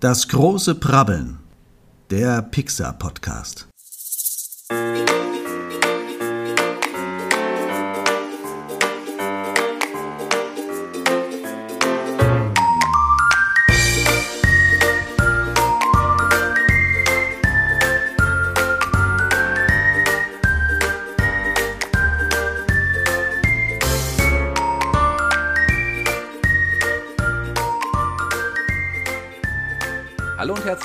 Das große Prabbeln. Der Pixar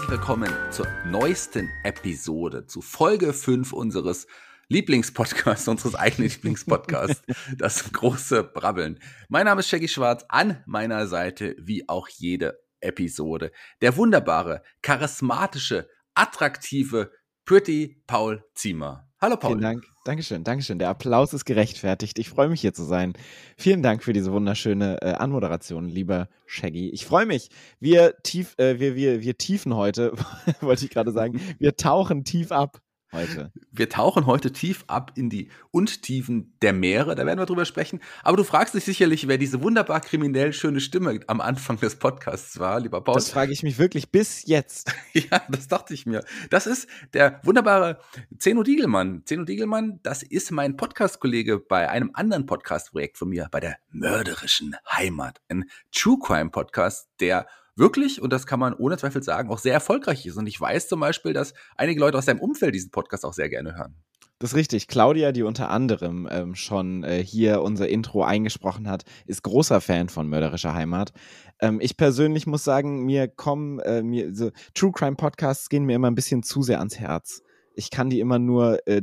herzlich willkommen zur neuesten Episode, zu Folge 5 unseres Lieblingspodcasts, unseres eigenen Lieblingspodcasts, das große Brabbeln. Mein Name ist Shaggy Schwarz, an meiner Seite wie auch jede Episode. Der wunderbare, charismatische, attraktive, pretty Paul Ziemer. Hallo Paul. Vielen Dank. Dankeschön, Dankeschön. Der Applaus ist gerechtfertigt. Ich freue mich hier zu sein. Vielen Dank für diese wunderschöne äh, Anmoderation, lieber Shaggy. Ich freue mich. Wir tief, äh, wir, wir, wir tiefen heute, wollte ich gerade sagen, wir tauchen tief ab heute. Wir tauchen heute tief ab in die Untiefen der Meere, da werden wir drüber sprechen. Aber du fragst dich sicherlich, wer diese wunderbar kriminell schöne Stimme am Anfang des Podcasts war, lieber Paul. Das frage ich mich wirklich bis jetzt. ja, das dachte ich mir. Das ist der wunderbare Zeno Diegelmann. Zeno Diegelmann, das ist mein Podcast-Kollege bei einem anderen Podcast-Projekt von mir, bei der mörderischen Heimat. Ein True Crime Podcast, der wirklich, und das kann man ohne Zweifel sagen, auch sehr erfolgreich ist. Und ich weiß zum Beispiel, dass einige Leute aus deinem Umfeld diesen Podcast auch sehr gerne hören. Das ist richtig. Claudia, die unter anderem ähm, schon äh, hier unser Intro eingesprochen hat, ist großer Fan von Mörderischer Heimat. Ähm, ich persönlich muss sagen, mir kommen, äh, mir so True Crime Podcasts gehen mir immer ein bisschen zu sehr ans Herz. Ich kann die immer nur äh,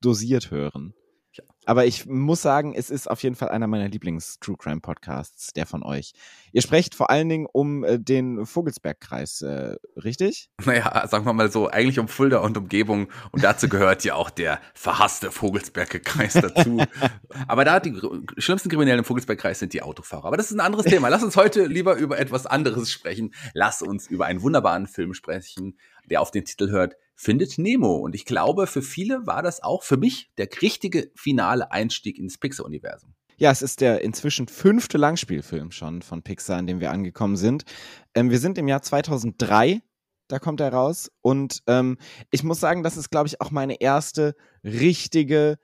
dosiert hören. Aber ich muss sagen, es ist auf jeden Fall einer meiner Lieblings-True Crime Podcasts, der von euch. Ihr sprecht vor allen Dingen um äh, den Vogelsbergkreis, äh, richtig? Naja, sagen wir mal so, eigentlich um Fulda und Umgebung. Und dazu gehört ja auch der verhasste Vogelsbergkreis dazu. Aber da die schlimmsten Kriminellen im Vogelsbergkreis sind die Autofahrer. Aber das ist ein anderes Thema. Lass uns heute lieber über etwas anderes sprechen. Lass uns über einen wunderbaren Film sprechen, der auf den Titel hört Findet Nemo. Und ich glaube, für viele war das auch für mich der richtige finale Einstieg ins Pixar-Universum. Ja, es ist der inzwischen fünfte Langspielfilm schon von Pixar, in dem wir angekommen sind. Ähm, wir sind im Jahr 2003, da kommt er raus. Und ähm, ich muss sagen, das ist, glaube ich, auch meine erste richtige,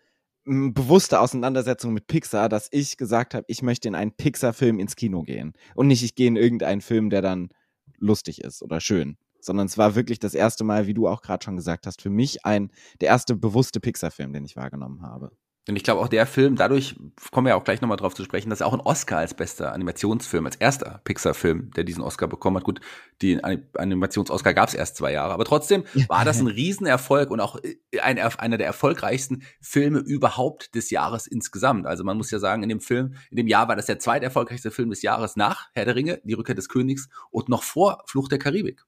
bewusste Auseinandersetzung mit Pixar, dass ich gesagt habe, ich möchte in einen Pixar-Film ins Kino gehen. Und nicht, ich gehe in irgendeinen Film, der dann lustig ist oder schön sondern es war wirklich das erste Mal, wie du auch gerade schon gesagt hast, für mich ein der erste bewusste Pixar-Film, den ich wahrgenommen habe. Und ich glaube auch der Film, dadurch kommen wir auch gleich nochmal drauf zu sprechen, dass er auch einen Oscar als bester Animationsfilm, als erster Pixar-Film, der diesen Oscar bekommen hat. Gut, den Animations-Oscar gab es erst zwei Jahre, aber trotzdem war das ein Riesenerfolg und auch äh, ein, einer der erfolgreichsten Filme überhaupt des Jahres insgesamt. Also man muss ja sagen, in dem Film, in dem Jahr war das der zweiterfolgreichste Film des Jahres nach Herr der Ringe, Die Rückkehr des Königs und noch vor Fluch der Karibik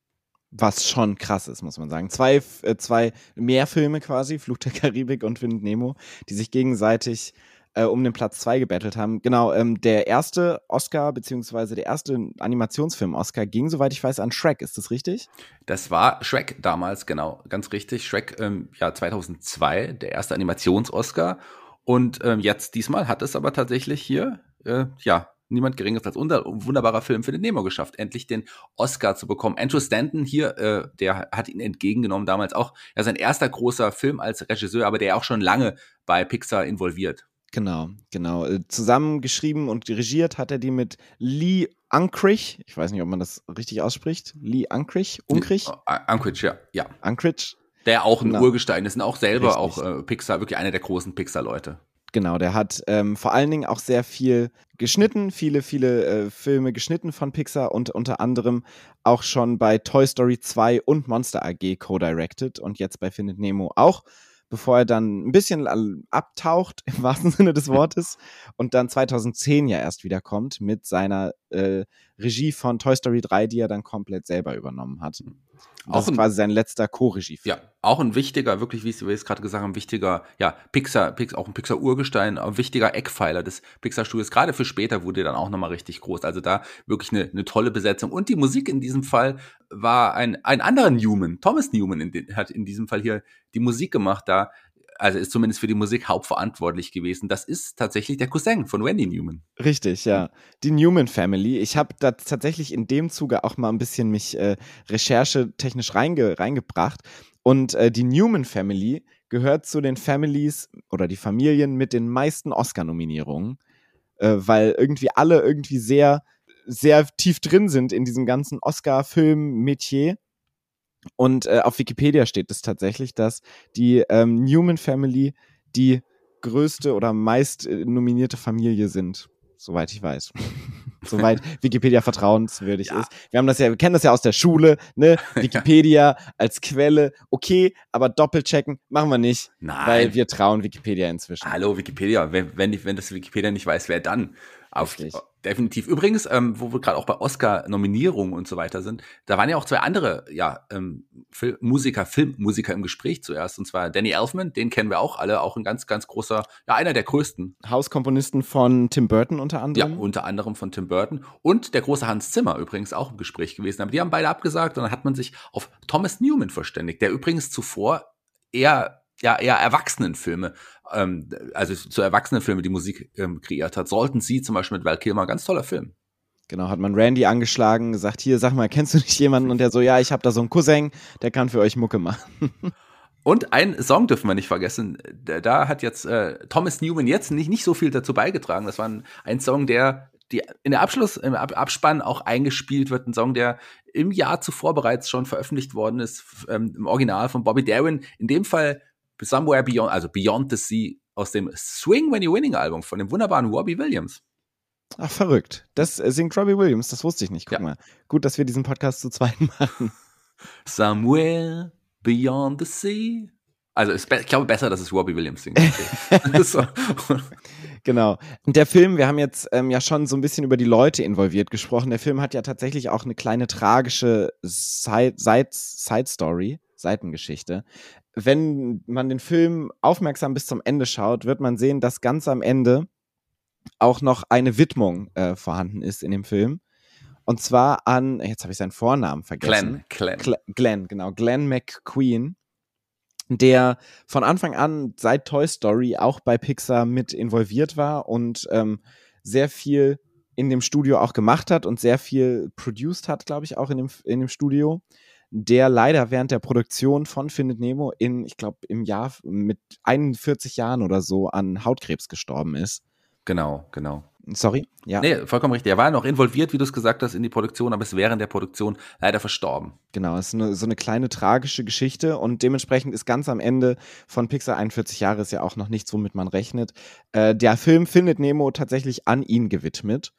was schon krass ist, muss man sagen. Zwei, äh, zwei mehr Filme quasi, Fluch der Karibik und Findet Nemo, die sich gegenseitig äh, um den Platz zwei gebettelt haben. Genau, ähm, der erste Oscar, beziehungsweise der erste Animationsfilm-Oscar ging, soweit ich weiß, an Shrek. Ist das richtig? Das war Shrek damals, genau, ganz richtig. Shrek, ähm, ja, 2002, der erste Animations-Oscar. Und ähm, jetzt diesmal hat es aber tatsächlich hier, äh, ja, niemand geringeres als unser wunderbarer Film für den Nemo geschafft, endlich den Oscar zu bekommen. Andrew Stanton hier, äh, der hat ihn entgegengenommen damals auch. Er ist ein erster großer Film als Regisseur, aber der auch schon lange bei Pixar involviert. Genau, genau. Äh, zusammengeschrieben und regiert hat er die mit Lee Unkrich. Ich weiß nicht, ob man das richtig ausspricht. Lee Unkrich? Unkrich? Unkrich, ja. ja. Unkrich. Der auch ein genau. Urgestein ist und auch selber Richtig. auch äh, Pixar, wirklich einer der großen Pixar-Leute. Genau, der hat ähm, vor allen Dingen auch sehr viel geschnitten, viele, viele äh, Filme geschnitten von Pixar und unter anderem auch schon bei Toy Story 2 und Monster AG co-directed und jetzt bei Findet Nemo auch, bevor er dann ein bisschen abtaucht, im wahrsten Sinne des Wortes, und dann 2010 ja erst wiederkommt mit seiner äh, Regie von Toy Story 3, die er dann komplett selber übernommen hat. Das auch ist quasi sein letzter Co-Regie-Film. Ja, auch ein wichtiger, wirklich, wie wir es gerade gesagt haben, wichtiger, ja, Pixar, Pixar auch ein Pixar-Urgestein, ein wichtiger Eckpfeiler des Pixar-Studios. Gerade für später wurde er dann auch nochmal richtig groß. Also da wirklich eine, eine tolle Besetzung. Und die Musik in diesem Fall war ein, ein anderer Newman. Thomas Newman in den, hat in diesem Fall hier die Musik gemacht. Da also ist zumindest für die Musik hauptverantwortlich gewesen. Das ist tatsächlich der Cousin von Wendy Newman. Richtig, ja. Die Newman Family. Ich habe da tatsächlich in dem Zuge auch mal ein bisschen mich äh, recherchetechnisch reinge reingebracht. Und äh, die Newman Family gehört zu den Families oder die Familien mit den meisten Oscar-Nominierungen, äh, weil irgendwie alle irgendwie sehr, sehr tief drin sind in diesem ganzen Oscar-Film-Metier. Und äh, auf Wikipedia steht es tatsächlich, dass die ähm, Newman Family die größte oder meist äh, nominierte Familie sind, soweit ich weiß. soweit Wikipedia vertrauenswürdig ja. ist. Wir haben das ja, wir kennen das ja aus der Schule, ne? Wikipedia als Quelle, okay, aber doppelchecken machen wir nicht, Nein. weil wir trauen Wikipedia inzwischen. Hallo Wikipedia, wenn, wenn, wenn das Wikipedia nicht weiß, wer dann? Auf, definitiv. Übrigens, ähm, wo wir gerade auch bei Oscar-Nominierungen und so weiter sind, da waren ja auch zwei andere ja, ähm, Film Musiker, Filmmusiker im Gespräch zuerst. Und zwar Danny Elfman, den kennen wir auch alle, auch ein ganz, ganz großer, ja, einer der größten. Hauskomponisten von Tim Burton unter anderem. Ja, unter anderem von Tim Burton. Und der große Hans Zimmer übrigens auch im Gespräch gewesen. Aber die haben beide abgesagt und dann hat man sich auf Thomas Newman verständigt, der übrigens zuvor eher ja eher Erwachsenenfilme, ähm, also zu Erwachsenenfilme die Musik ähm, kreiert hat. Sollten Sie zum Beispiel mit Val Kilmer, ganz toller Film. Genau, hat man Randy angeschlagen, gesagt, hier, sag mal, kennst du nicht jemanden? Und der so, ja, ich habe da so einen Cousin, der kann für euch Mucke machen. Und ein Song dürfen wir nicht vergessen. Da hat jetzt äh, Thomas Newman jetzt nicht, nicht so viel dazu beigetragen. Das war ein, ein Song, der die in der Abschluss, im Abspann auch eingespielt wird. Ein Song, der im Jahr zuvor bereits schon veröffentlicht worden ist, ähm, im Original von Bobby Darin. In dem Fall Somewhere Beyond, also Beyond the Sea aus dem Swing When You're Winning Album von dem wunderbaren Robbie Williams. Ach, verrückt. Das äh, singt Robbie Williams, das wusste ich nicht. Guck ja. mal. Gut, dass wir diesen Podcast zu zweit machen. Somewhere Beyond the Sea. Also ich glaube besser, dass es Robbie Williams singt. genau. Und der Film, wir haben jetzt ähm, ja schon so ein bisschen über die Leute involviert gesprochen. Der Film hat ja tatsächlich auch eine kleine tragische Side-Story, Side Seitengeschichte wenn man den Film aufmerksam bis zum Ende schaut, wird man sehen, dass ganz am Ende auch noch eine Widmung äh, vorhanden ist in dem Film. Und zwar an, jetzt habe ich seinen Vornamen vergessen. Glenn. Glenn, Glenn genau. Glenn McQueen, der von Anfang an seit Toy Story auch bei Pixar mit involviert war und ähm, sehr viel in dem Studio auch gemacht hat und sehr viel produced hat, glaube ich, auch in dem, in dem Studio der leider während der Produktion von Findet Nemo in, ich glaube, im Jahr mit 41 Jahren oder so an Hautkrebs gestorben ist. Genau, genau. Sorry, ja. Nee, vollkommen richtig. Er war noch involviert, wie du es gesagt hast, in die Produktion, aber ist während der Produktion leider verstorben. Genau, es ist eine, so eine kleine tragische Geschichte und dementsprechend ist ganz am Ende von Pixar 41 Jahre ist ja auch noch nichts, womit man rechnet. Äh, der Film Findet Nemo tatsächlich an ihn gewidmet.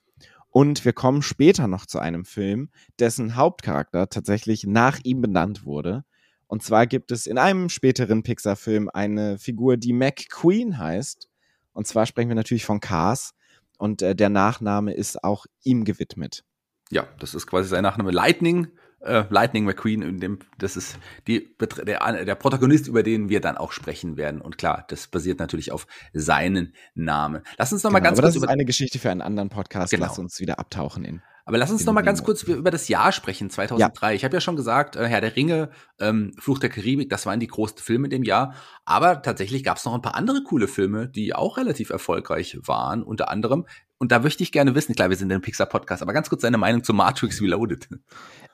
Und wir kommen später noch zu einem Film, dessen Hauptcharakter tatsächlich nach ihm benannt wurde. Und zwar gibt es in einem späteren Pixar-Film eine Figur, die McQueen heißt. Und zwar sprechen wir natürlich von Cars. Und äh, der Nachname ist auch ihm gewidmet. Ja, das ist quasi sein Nachname Lightning äh, Lightning McQueen, in dem, das ist die, der, der Protagonist, über den wir dann auch sprechen werden. Und klar, das basiert natürlich auf seinen Namen. Lass uns noch genau, mal ganz aber kurz das ist eine Geschichte für einen anderen Podcast. Genau. Lass uns wieder abtauchen in. Aber lass uns noch mal ganz kurz über das Jahr sprechen, 2003. Ja. Ich habe ja schon gesagt, äh, Herr der Ringe, ähm, Fluch der Karibik, das waren die großen Filme in dem Jahr. Aber tatsächlich gab es noch ein paar andere coole Filme, die auch relativ erfolgreich waren. Unter anderem, und da möchte ich gerne wissen, klar, wir sind ein Pixar-Podcast, aber ganz kurz deine Meinung zu Matrix Reloaded.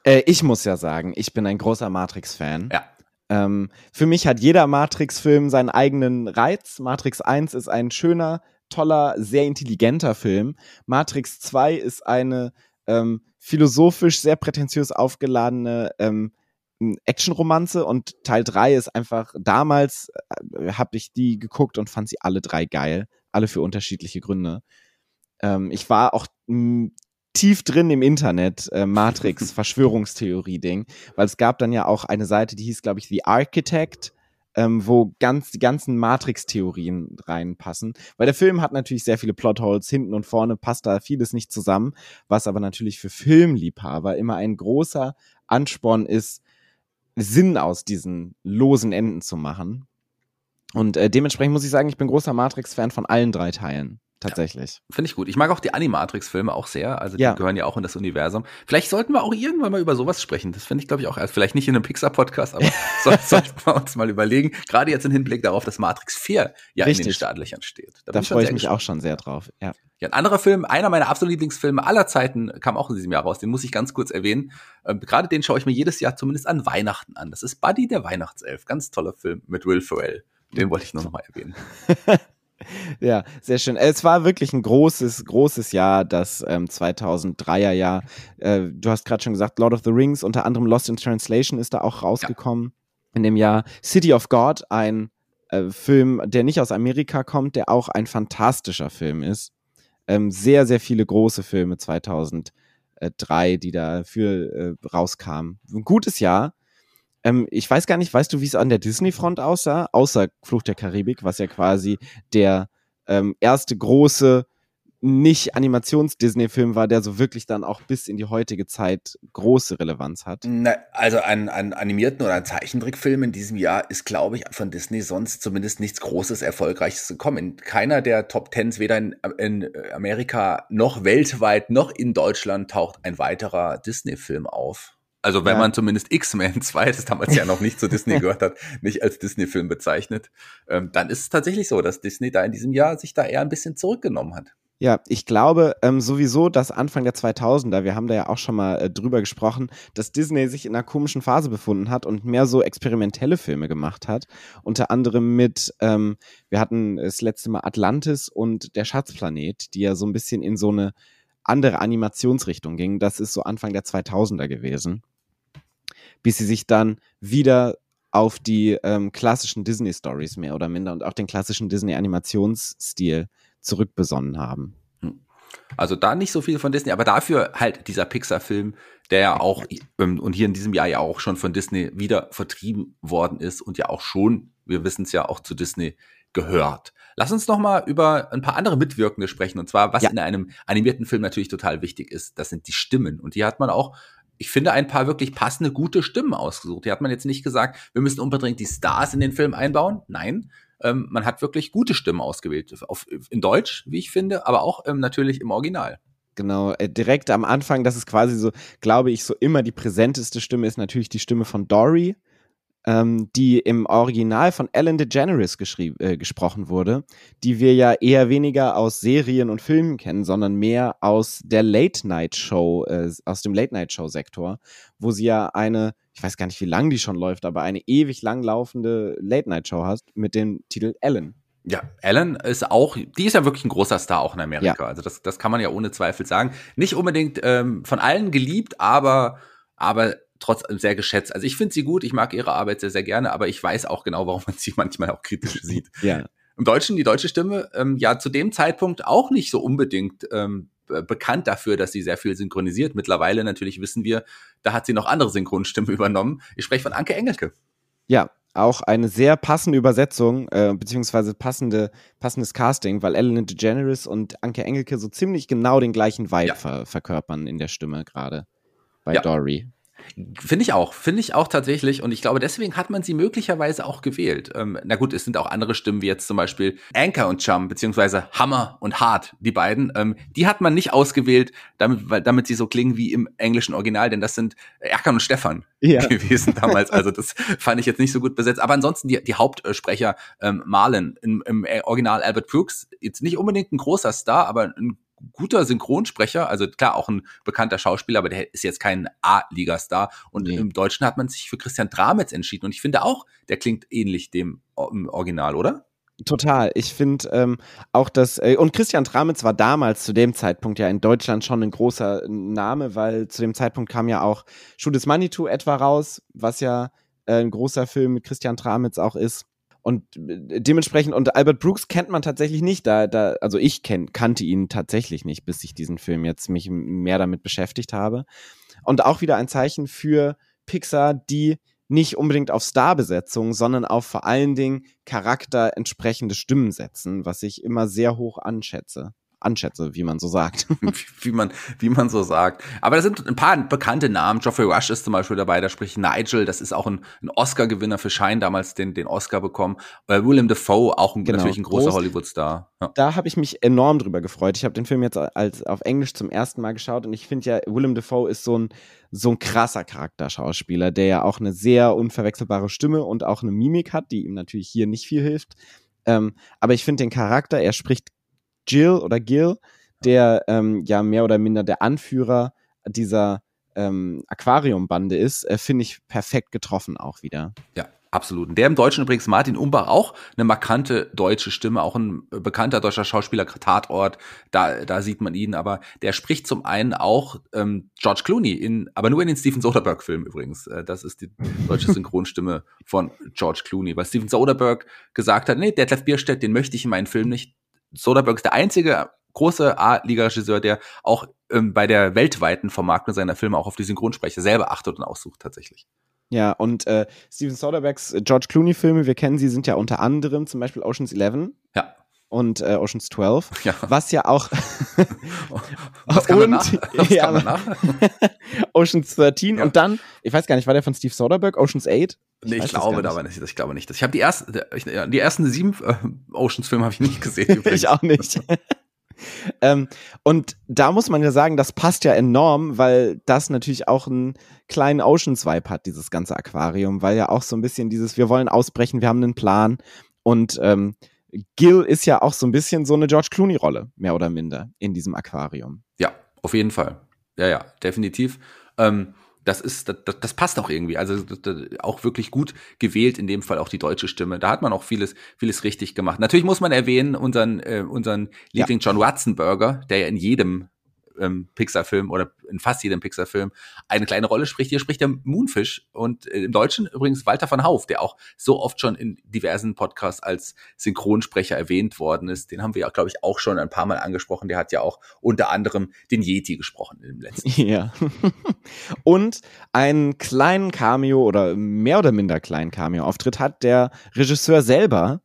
Äh, ich muss ja sagen, ich bin ein großer Matrix-Fan. Ja. Ähm, für mich hat jeder Matrix-Film seinen eigenen Reiz. Matrix 1 ist ein schöner, toller, sehr intelligenter Film. Matrix 2 ist eine ähm, philosophisch sehr prätentiös aufgeladene ähm, Actionromanze und Teil 3 ist einfach, damals äh, habe ich die geguckt und fand sie alle drei geil. Alle für unterschiedliche Gründe. Ähm, ich war auch tief drin im Internet, äh, Matrix, Verschwörungstheorie-Ding, weil es gab dann ja auch eine Seite, die hieß, glaube ich, The Architect, ähm, wo ganz die ganzen Matrix-Theorien reinpassen. Weil der Film hat natürlich sehr viele Plotholes, hinten und vorne passt da vieles nicht zusammen, was aber natürlich für Filmliebhaber immer ein großer Ansporn ist, Sinn aus diesen losen Enden zu machen. Und äh, dementsprechend muss ich sagen, ich bin großer Matrix-Fan von allen drei Teilen. Tatsächlich. Ja, Finde ich gut. Ich mag auch die Animatrix-Filme auch sehr. Also die Ja. gehören ja auch in das Universum. Vielleicht sollten wir auch irgendwann mal über sowas sprechen. Das finde ich, glaube ich, auch. Also vielleicht nicht in einem Pixar-Podcast, aber soll, sollten wir uns mal überlegen. Gerade jetzt im Hinblick darauf, dass Matrix 4 ja in den Richtig. Startlöchern steht. Da schon freue ich mich gespannt. auch schon sehr drauf. Ja. Ja, ein anderer Film, einer meiner absoluten Lieblingsfilme aller Zeiten, kam auch in diesem Jahr raus. Den muss ich ganz kurz erwähnen. Ähm, Gerade den schaue ich mir jedes Jahr zumindest an Weihnachten an. Das ist Buddy der Weihnachtself. Ganz toller Film mit Will Ferrell. Den wollte ich nur noch mal erwähnen. Ja, sehr schön. Es war wirklich ein großes, großes Jahr, das ähm, 2003er Jahr. Äh, du hast gerade schon gesagt, Lord of the Rings, unter anderem Lost in Translation ist da auch rausgekommen in dem Jahr. City of God, ein äh, Film, der nicht aus Amerika kommt, der auch ein fantastischer Film ist. Ähm, sehr, sehr viele große Filme 2003, die dafür äh, rauskamen. Ein gutes Jahr. Ähm, ich weiß gar nicht, weißt du, wie es an der Disney-Front aussah? Außer Fluch der Karibik, was ja quasi der ähm, erste große nicht-Animations-Disney-Film war, der so wirklich dann auch bis in die heutige Zeit große Relevanz hat. Na, also an, an animierten oder an Zeichentrickfilmen in diesem Jahr ist, glaube ich, von Disney sonst zumindest nichts Großes, Erfolgreiches gekommen. In keiner der Top Tens, weder in, in Amerika noch weltweit noch in Deutschland, taucht ein weiterer Disney-Film auf. Also wenn Ja. man zumindest X-Men 2, das damals ja noch nicht zu Disney gehört hat, nicht als Disney-Film bezeichnet, ähm, dann ist es tatsächlich so, dass Disney da in diesem Jahr sich da eher ein bisschen zurückgenommen hat. Ja, ich glaube ähm, sowieso, dass Anfang der 2000er, wir haben da ja auch schon mal äh, drüber gesprochen, dass Disney sich in einer komischen Phase befunden hat und mehr so experimentelle Filme gemacht hat. Unter anderem mit, ähm, wir hatten das letzte Mal Atlantis und der Schatzplanet, die ja so ein bisschen in so eine andere Animationsrichtung gingen. Das ist so Anfang der 2000er gewesen. Bis sie sich dann wieder auf die ähm, klassischen Disney-Stories mehr oder minder und auch den klassischen Disney-Animationsstil zurückbesonnen haben. Also da nicht so viel von Disney, aber dafür halt dieser Pixar-Film, der ja auch ähm, und hier in diesem Jahr ja auch schon von Disney wieder vertrieben worden ist und ja auch schon, wir wissen es ja auch zu Disney gehört. Lass uns noch mal über ein paar andere Mitwirkende sprechen und zwar was Ja. in einem animierten Film natürlich total wichtig ist, das sind die Stimmen und die hat man auch ich finde ein paar wirklich passende, gute Stimmen ausgesucht. Die hat man jetzt nicht gesagt, wir müssen unbedingt die Stars in den Film einbauen. Nein, ähm, man hat wirklich gute Stimmen ausgewählt. Auf, in Deutsch, wie ich finde, aber auch ähm, natürlich im Original. Genau, äh, direkt am Anfang, das ist quasi so, glaube ich, so immer die präsenteste Stimme ist natürlich die Stimme von Dory, ähm, die im Original von Ellen DeGeneres äh, gesprochen wurde, die wir ja eher weniger aus Serien und Filmen kennen, sondern mehr aus der Late-Night-Show, äh, aus dem Late-Night-Show-Sektor, wo sie ja eine, ich weiß gar nicht, wie lang die schon läuft, aber eine ewig lang laufende Late-Night-Show hat mit dem Titel Ellen. Ja, Ellen ist auch, die ist ja wirklich ein großer Star auch in Amerika. Also das, das kann man ja ohne Zweifel sagen. Nicht unbedingt ähm, von allen geliebt, aber, aber trotzdem sehr geschätzt. Also ich finde sie gut, ich mag ihre Arbeit sehr, sehr gerne, aber ich weiß auch genau, warum man sie manchmal auch kritisch sieht. Ja. Im Deutschen, die deutsche Stimme, ähm, ja zu dem Zeitpunkt auch nicht so unbedingt ähm, be- bekannt dafür, dass sie sehr viel synchronisiert. Mittlerweile natürlich wissen wir, da hat sie noch andere Synchronstimmen übernommen. Ich spreche von Anke Engelke. Ja, auch eine sehr passende Übersetzung, äh, beziehungsweise passende, passendes Casting, weil Ellen DeGeneres und Anke Engelke so ziemlich genau den gleichen Vibe Ja. ver verkörpern in der Stimme gerade bei Ja. Dory. Finde ich auch, finde ich auch tatsächlich. Und ich glaube, deswegen hat man sie möglicherweise auch gewählt. Ähm, na gut, es sind auch andere Stimmen, wie jetzt zum Beispiel Anchor und Chum, beziehungsweise Hammer und Hart, die beiden. Ähm, die hat man nicht ausgewählt, damit, weil, damit sie so klingen wie im englischen Original, denn das sind Erkan und Stefan Ja. gewesen damals. Also das fand ich jetzt nicht so gut besetzt. Aber ansonsten die, die Hauptsprecher, ähm, Marlon im, im Original Albert Brooks, jetzt nicht unbedingt ein großer Star, aber ein guter Synchronsprecher, also klar auch ein bekannter Schauspieler, aber der ist jetzt kein A-Liga-Star. Und Nee. im Deutschen hat man sich für Christian Dramitz entschieden. Und ich finde auch, der klingt ähnlich dem Original, oder? Total. Ich finde ähm, auch das, äh, und Christian Tramitz war damals zu dem Zeitpunkt ja in Deutschland schon ein großer Name, weil zu dem Zeitpunkt kam ja auch is Manitou etwa raus, was ja äh, ein großer Film mit Christian Tramitz auch ist. Und äh, dementsprechend, und Albert Brooks kennt man tatsächlich nicht, da, da, also ich kenn, kannte ihn tatsächlich nicht, bis ich diesen Film jetzt mich mehr damit beschäftigt habe. Und auch wieder ein Zeichen für Pixar, die nicht unbedingt auf Starbesetzung, sondern auf vor allen Dingen Charakter entsprechende Stimmen setzen, was ich immer sehr hoch anschätze. Anschätze, wie man so sagt. wie man, wie man so sagt. Aber da sind ein paar bekannte Namen. Geoffrey Rush ist zum Beispiel dabei, da spricht Nigel, das ist auch ein, ein Oscar-Gewinner für Shine, damals den, den Oscar bekommen. Äh, William Defoe, auch ein, genau. natürlich ein großer Hollywood-Star. Ja. Da habe ich mich enorm drüber gefreut. Ich habe den Film jetzt als auf Englisch zum ersten Mal geschaut und ich finde ja, Willem Dafoe ist so ein, so ein krasser Charakterschauspieler, der ja auch eine sehr unverwechselbare Stimme und auch eine Mimik hat, die ihm natürlich hier nicht viel hilft. Ähm, aber ich finde den Charakter, er spricht Jill oder Gil, der ähm, ja mehr oder minder der Anführer dieser ähm, Aquariumbande ist, äh, finde ich perfekt getroffen auch wieder. Ja, Absolut. Und der im Deutschen übrigens Martin Umbach auch eine markante deutsche Stimme, auch ein bekannter deutscher Schauspieler, Tatort, da, da sieht man ihn, aber der spricht zum einen auch ähm, George Clooney, in, aber nur in den Steven Soderbergh-Filmen übrigens. Äh, das ist die deutsche Synchronstimme von George Clooney, weil Steven Soderbergh gesagt hat, nee, Detlef Bierstedt, den möchte ich in meinen Film nicht. Soderbergh ist der einzige große A-Liga-Regisseur, der auch ähm, bei der weltweiten Vermarktung seiner Filme auch auf die Synchronsprecher selber achtet und aussucht tatsächlich. Ja, und äh, Steven Soderberghs äh, George Clooney-Filme, wir kennen sie, sind ja unter anderem zum Beispiel Ocean's 11. Ja. Und äh, Ocean's 12. Ja. Was ja auch. was und, nach? Was ja, nach? Ocean's 13. Ja. Und dann, ich weiß gar nicht, war der von Steve Soderbergh, Ocean's 8? Ich nee, ich glaube aber nicht. Ich glaube nicht. Ich habe die ersten, die ersten sieben äh, Oceans-Filme habe ich nicht gesehen. ich auch nicht. ähm, und da muss man ja sagen, das passt ja enorm, weil das natürlich auch einen kleinen Oceans-Vibe hat, dieses ganze Aquarium, weil ja auch so ein bisschen dieses, wir wollen ausbrechen, wir haben einen Plan und ähm, Gil ist ja auch so ein bisschen so eine George Clooney-Rolle, mehr oder minder, in diesem Aquarium. Ja, auf jeden Fall. Ja, ja, definitiv. Ähm, das ist, das, das passt auch irgendwie. Also auch wirklich gut gewählt, in dem Fall auch die deutsche Stimme. Da hat man auch vieles, vieles richtig gemacht. Natürlich muss man erwähnen, unseren, äh, unseren Liebling ja. John Watson-Burger, der ja in jedem ähm, Pixar-Film oder in fast jedem Pixar-Film eine kleine Rolle spricht. Hier spricht der Moonfish und äh, im Deutschen übrigens Walter von Hauf, der auch so oft schon in diversen Podcasts als Synchronsprecher erwähnt worden ist. Den haben wir ja, glaube ich, auch schon ein paar Mal angesprochen. Der hat ja auch unter anderem den Yeti gesprochen im letzten. Ja. und einen kleinen Cameo oder mehr oder minder kleinen Cameo-Auftritt hat der Regisseur selber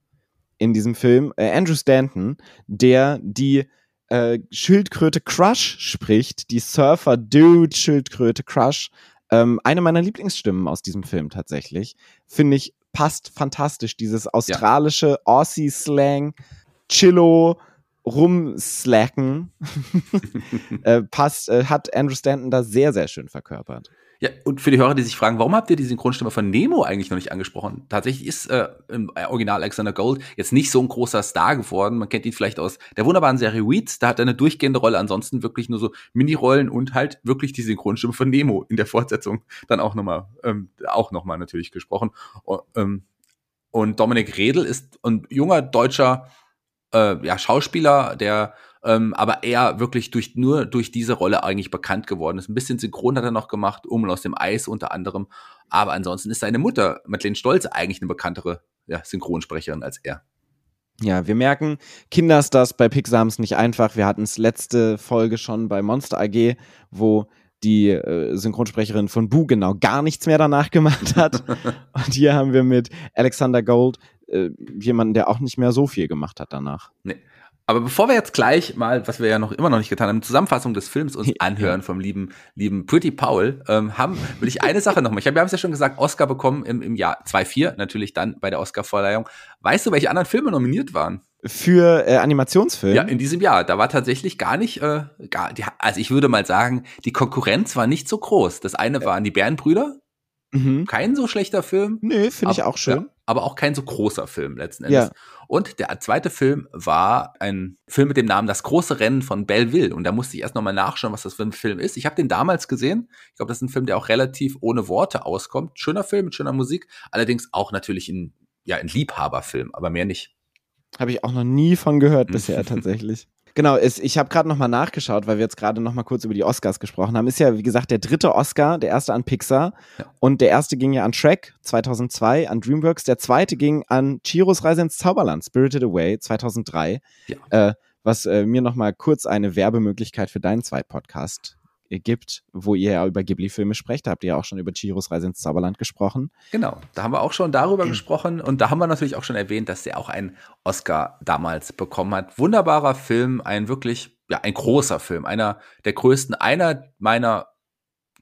in diesem Film, äh, Andrew Stanton, der die äh, Schildkröte Crush spricht, die Surfer-Dude Schildkröte Crush. Ähm, eine meiner Lieblingsstimmen aus diesem Film tatsächlich. Finde ich, passt fantastisch. Dieses australische ja. Aussie-Slang, Chillo, rumslacken, äh, passt, äh, hat Andrew Stanton da sehr, sehr schön verkörpert. Ja, und für die Hörer, die sich fragen, warum habt ihr die Synchronstimme von Nemo eigentlich noch nicht angesprochen? Tatsächlich ist äh, im Original Alexander Gold jetzt nicht so ein großer Star geworden. Man kennt ihn vielleicht aus der wunderbaren Serie Weeds. Da hat er eine durchgehende Rolle, ansonsten wirklich nur so Mini-Rollen und halt wirklich die Synchronstimme von Nemo in der Fortsetzung dann auch nochmal, ähm, auch nochmal natürlich gesprochen. Und, ähm, und Dominik Redl ist ein junger deutscher äh, ja, Schauspieler, der ähm, aber er wirklich durch, nur durch diese Rolle eigentlich bekannt geworden ist. Ein bisschen Synchron hat er noch gemacht, um aus dem Eis unter anderem. Aber ansonsten ist seine Mutter, Madeleine Stolz, eigentlich eine bekanntere ja, Synchronsprecherin als er. Ja, wir merken, Kinderstars bei Pixar haben es nicht einfach. Wir hatten es letzte Folge schon bei Monster AG, wo die äh, Synchronsprecherin von Boo genau gar nichts mehr danach gemacht hat. Und hier haben wir mit Alexander Gold äh, jemanden, der auch nicht mehr so viel gemacht hat danach. Nee. Aber bevor wir jetzt gleich mal, was wir ja noch immer noch nicht getan haben, Zusammenfassung des Films uns anhören vom lieben, lieben Pretty Paul, ähm, haben, will ich eine Sache nochmal. Ich habe, wir haben es ja schon gesagt, Oscar bekommen im, im Jahr 2004, natürlich dann bei der Oscar-Verleihung. Weißt du, welche anderen Filme nominiert waren? Für äh, Animationsfilme? Ja, in diesem Jahr. Da war tatsächlich gar nicht, äh, gar, die, also ich würde mal sagen, die Konkurrenz war nicht so groß. Das eine waren die Bärenbrüder, Mhm. Kein so schlechter Film. Nö, finde ich auch schön. Ja, aber auch kein so großer Film letzten Endes. Ja. Und der zweite Film war ein Film mit dem Namen Das große Rennen von Belleville. Und da musste ich erst nochmal nachschauen, was das für ein Film ist. Ich habe den damals gesehen. Ich glaube, das ist ein Film, der auch relativ ohne Worte auskommt. Schöner Film mit schöner Musik. Allerdings auch natürlich ein, ja, ein Liebhaberfilm, aber mehr nicht. Habe ich auch noch nie von gehört bisher tatsächlich. Genau, es, ich habe gerade nochmal nachgeschaut, weil wir jetzt gerade nochmal kurz über die Oscars gesprochen haben. Ist ja, wie gesagt, der dritte Oscar, der erste an Pixar. Ja. Und der erste ging ja an Shrek 2002, an DreamWorks. Der zweite ging an Chiros Reise ins Zauberland, Spirited Away 2003. Ja. Äh, was äh, mir nochmal kurz eine Werbemöglichkeit für deinen Zweitpodcast gibt, wo ihr ja über Ghibli-Filme sprecht. Da habt ihr ja auch schon über Chihiros Reise ins Zauberland gesprochen. Genau, da haben wir auch schon darüber gesprochen und da haben wir natürlich auch schon erwähnt, dass der auch einen Oscar damals bekommen hat. Wunderbarer Film, ein wirklich ja, ein großer Film, einer der größten, einer meiner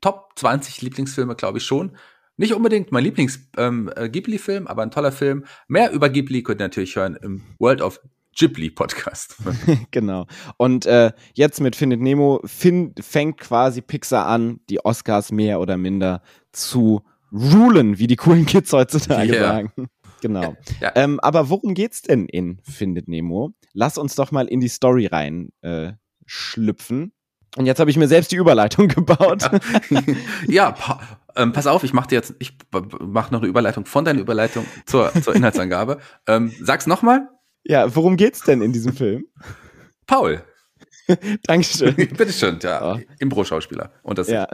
Top 20 Lieblingsfilme, glaube ich schon. Nicht unbedingt mein Lieblings-Ghibli-Film, ähm, aber ein toller Film. Mehr über Ghibli könnt ihr natürlich hören im World of Ghibli Podcast. genau. Und äh, jetzt mit Findet Nemo fin fängt quasi Pixar an, die Oscars mehr oder minder zu rulen, wie die coolen Kids heutzutage yeah. sagen. Genau. Ja. Ähm, aber worum geht's denn in Findet Nemo? Lass uns doch mal in die Story rein äh, schlüpfen. Und jetzt habe ich mir selbst die Überleitung gebaut. ja, pa ähm, pass auf, ich mache dir jetzt, ich mache noch eine Überleitung von deiner Überleitung zur, zur Inhaltsangabe. ähm, sag's nochmal. Ja, worum geht's denn in diesem Film? Paul. Dankeschön. Bitteschön, ja. Oh. Impro-Schauspieler. Und das. Ja.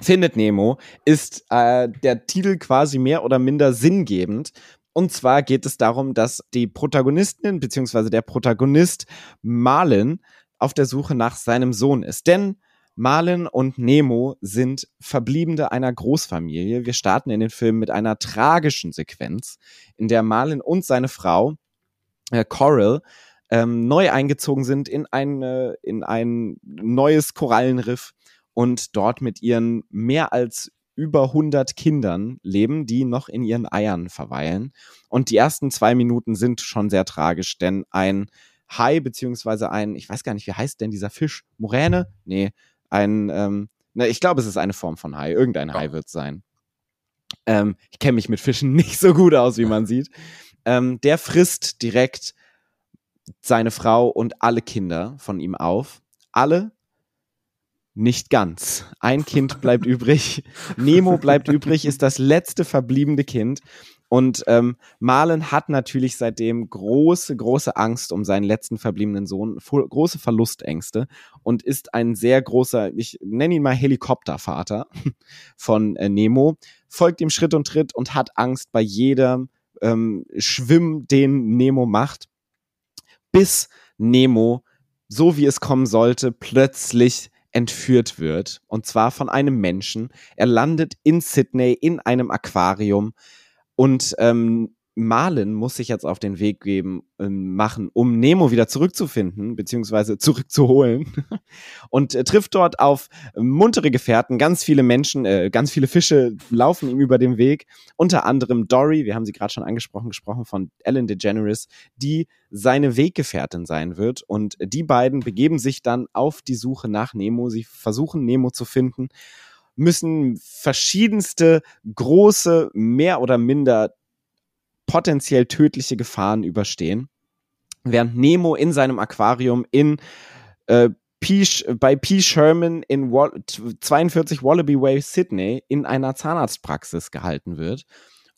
Findet Nemo ist äh, der Titel quasi mehr oder minder sinngebend. Und zwar geht es darum, dass die Protagonistin bzw. der Protagonist Marlin auf der Suche nach seinem Sohn ist. Denn Marlin und Nemo sind Verbliebene einer Großfamilie. Wir starten in den Film mit einer tragischen Sequenz, in der Marlin und seine Frau äh, Coral ähm, neu eingezogen sind in ein, äh, in ein neues Korallenriff und dort mit ihren mehr als über 100 Kindern leben, die noch in ihren Eiern verweilen. Und die ersten zwei Minuten sind schon sehr tragisch, denn ein Hai beziehungsweise ein, ich weiß gar nicht, wie heißt denn dieser Fisch? Moräne? Nee, ein, ähm, na, ich glaube, es ist eine Form von Hai. Irgendein. Hai wird es sein. Ähm, ich kenne mich mit Fischen nicht so gut aus, wie man sieht. Ähm, der frisst direkt seine Frau und alle Kinder von ihm auf. Alle nicht ganz. Ein Kind bleibt übrig. Nemo bleibt übrig, ist das letzte verbliebene Kind. Und ähm, Marlon hat natürlich seitdem große, große Angst um seinen letzten verbliebenen Sohn, große Verlustängste und ist ein sehr großer, ich nenne ihn mal Helikoptervater von äh, Nemo, folgt ihm Schritt und Tritt und hat Angst bei jedem ähm, Schwimm, den Nemo macht, bis Nemo, so wie es kommen sollte, plötzlich entführt wird. Und zwar von einem Menschen. Er landet in Sydney in einem Aquarium und ähm, Marlin muss sich jetzt auf den Weg geben, äh, machen, um Nemo wieder zurückzufinden, beziehungsweise zurückzuholen. und äh, trifft dort auf muntere Gefährten. Ganz viele Menschen, äh, ganz viele Fische laufen ihm über den Weg. Unter anderem Dory, wir haben sie gerade schon angesprochen, gesprochen von Ellen DeGeneres, die seine Weggefährtin sein wird. Und die beiden begeben sich dann auf die Suche nach Nemo. Sie versuchen Nemo zu finden müssen verschiedenste große, mehr oder minder potenziell tödliche Gefahren überstehen. Während Nemo in seinem Aquarium in äh, P, bei P. Sherman in Wall 42 Wallaby Way, Sydney, in einer Zahnarztpraxis gehalten wird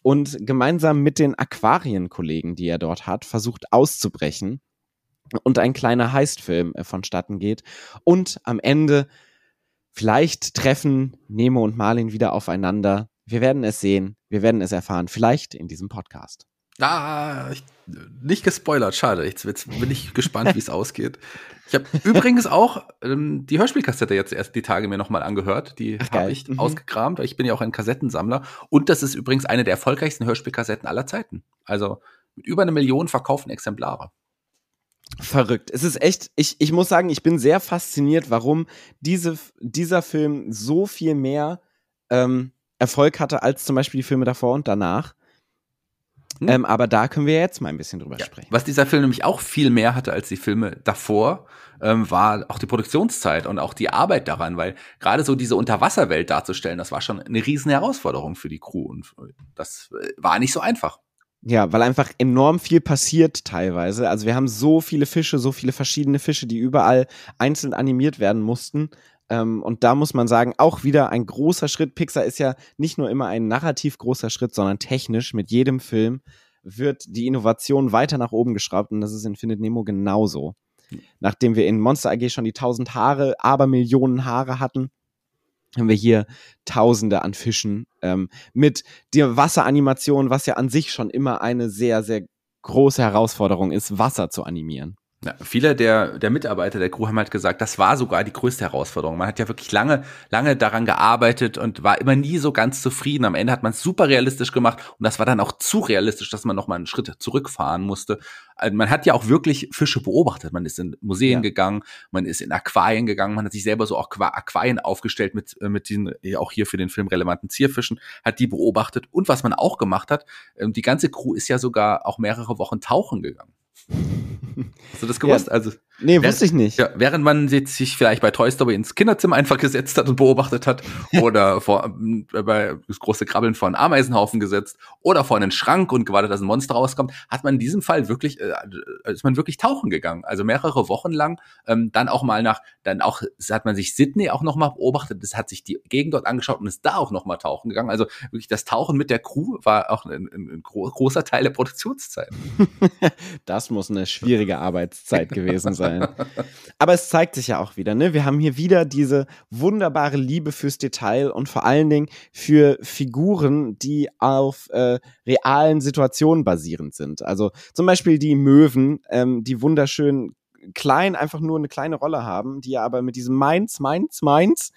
und gemeinsam mit den Aquarienkollegen, die er dort hat, versucht auszubrechen und ein kleiner Heistfilm äh, vonstatten geht und am Ende Vielleicht treffen Nemo und Marlin wieder aufeinander. Wir werden es sehen. Wir werden es erfahren. Vielleicht in diesem Podcast. Ah, ich, nicht gespoilert, schade. Jetzt, jetzt bin ich gespannt, wie es ausgeht. Ich habe übrigens auch ähm, die Hörspielkassette jetzt erst die Tage mir nochmal angehört. Die habe ich mhm. ausgekramt, weil ich bin ja auch ein Kassettensammler. Und das ist übrigens eine der erfolgreichsten Hörspielkassetten aller Zeiten. Also mit über eine Million verkauften Exemplare. Verrückt. Es ist echt, ich, ich muss sagen, ich bin sehr fasziniert, warum diese, dieser Film so viel mehr ähm, Erfolg hatte als zum Beispiel die Filme davor und danach. Hm. Ähm, aber da können wir jetzt mal ein bisschen drüber ja. sprechen. Was dieser Film nämlich auch viel mehr hatte als die Filme davor, ähm, war auch die Produktionszeit und auch die Arbeit daran, weil gerade so diese Unterwasserwelt darzustellen, das war schon eine riesen Herausforderung für die Crew und das äh, war nicht so einfach. Ja, weil einfach enorm viel passiert teilweise. Also wir haben so viele Fische, so viele verschiedene Fische, die überall einzeln animiert werden mussten. Ähm, und da muss man sagen, auch wieder ein großer Schritt. Pixar ist ja nicht nur immer ein narrativ großer Schritt, sondern technisch mit jedem Film wird die Innovation weiter nach oben geschraubt und das ist in Findet Nemo genauso. Nachdem wir in Monster AG schon die tausend Haare, aber Millionen Haare hatten, haben wir hier Tausende an Fischen ähm, mit der Wasseranimation, was ja an sich schon immer eine sehr, sehr große Herausforderung ist, Wasser zu animieren. Ja, viele der, der Mitarbeiter der Crew haben halt gesagt, das war sogar die größte Herausforderung. Man hat ja wirklich lange, lange daran gearbeitet und war immer nie so ganz zufrieden. Am Ende hat man es super realistisch gemacht und das war dann auch zu realistisch, dass man noch mal einen Schritt zurückfahren musste. Also man hat ja auch wirklich Fische beobachtet. Man ist in Museen ja. gegangen, man ist in Aquarien gegangen, man hat sich selber so auch Aquarien aufgestellt mit, äh, mit diesen auch hier für den Film relevanten Zierfischen, hat die beobachtet. Und was man auch gemacht hat, ähm, die ganze Crew ist ja sogar auch mehrere Wochen tauchen gegangen. Hast du das gewusst? Ja, also Nee, wusste ich nicht. Ja, während man sich vielleicht bei Toy Story ins Kinderzimmer einfach gesetzt hat und beobachtet hat oder vor, äh, bei das große Krabbeln vor einen Ameisenhaufen gesetzt oder vor einen Schrank und gewartet, dass ein Monster rauskommt, hat man in diesem Fall wirklich, äh, ist man wirklich tauchen gegangen. Also mehrere Wochen lang, ähm, dann auch mal nach, dann auch, hat man sich Sydney auch nochmal beobachtet, das hat sich die Gegend dort angeschaut und ist da auch nochmal tauchen gegangen. Also wirklich das Tauchen mit der Crew war auch ein, ein, ein großer Teil der Produktionszeit. das muss eine schwierige Arbeitszeit gewesen sein sein. Aber es zeigt sich ja auch wieder, ne? Wir haben hier wieder diese wunderbare Liebe fürs Detail und vor allen Dingen für Figuren, die auf äh, realen Situationen basierend sind. Also zum Beispiel die Möwen, ähm, die wunderschön klein einfach nur eine kleine Rolle haben, die ja aber mit diesem Mainz, Mainz, Mainz,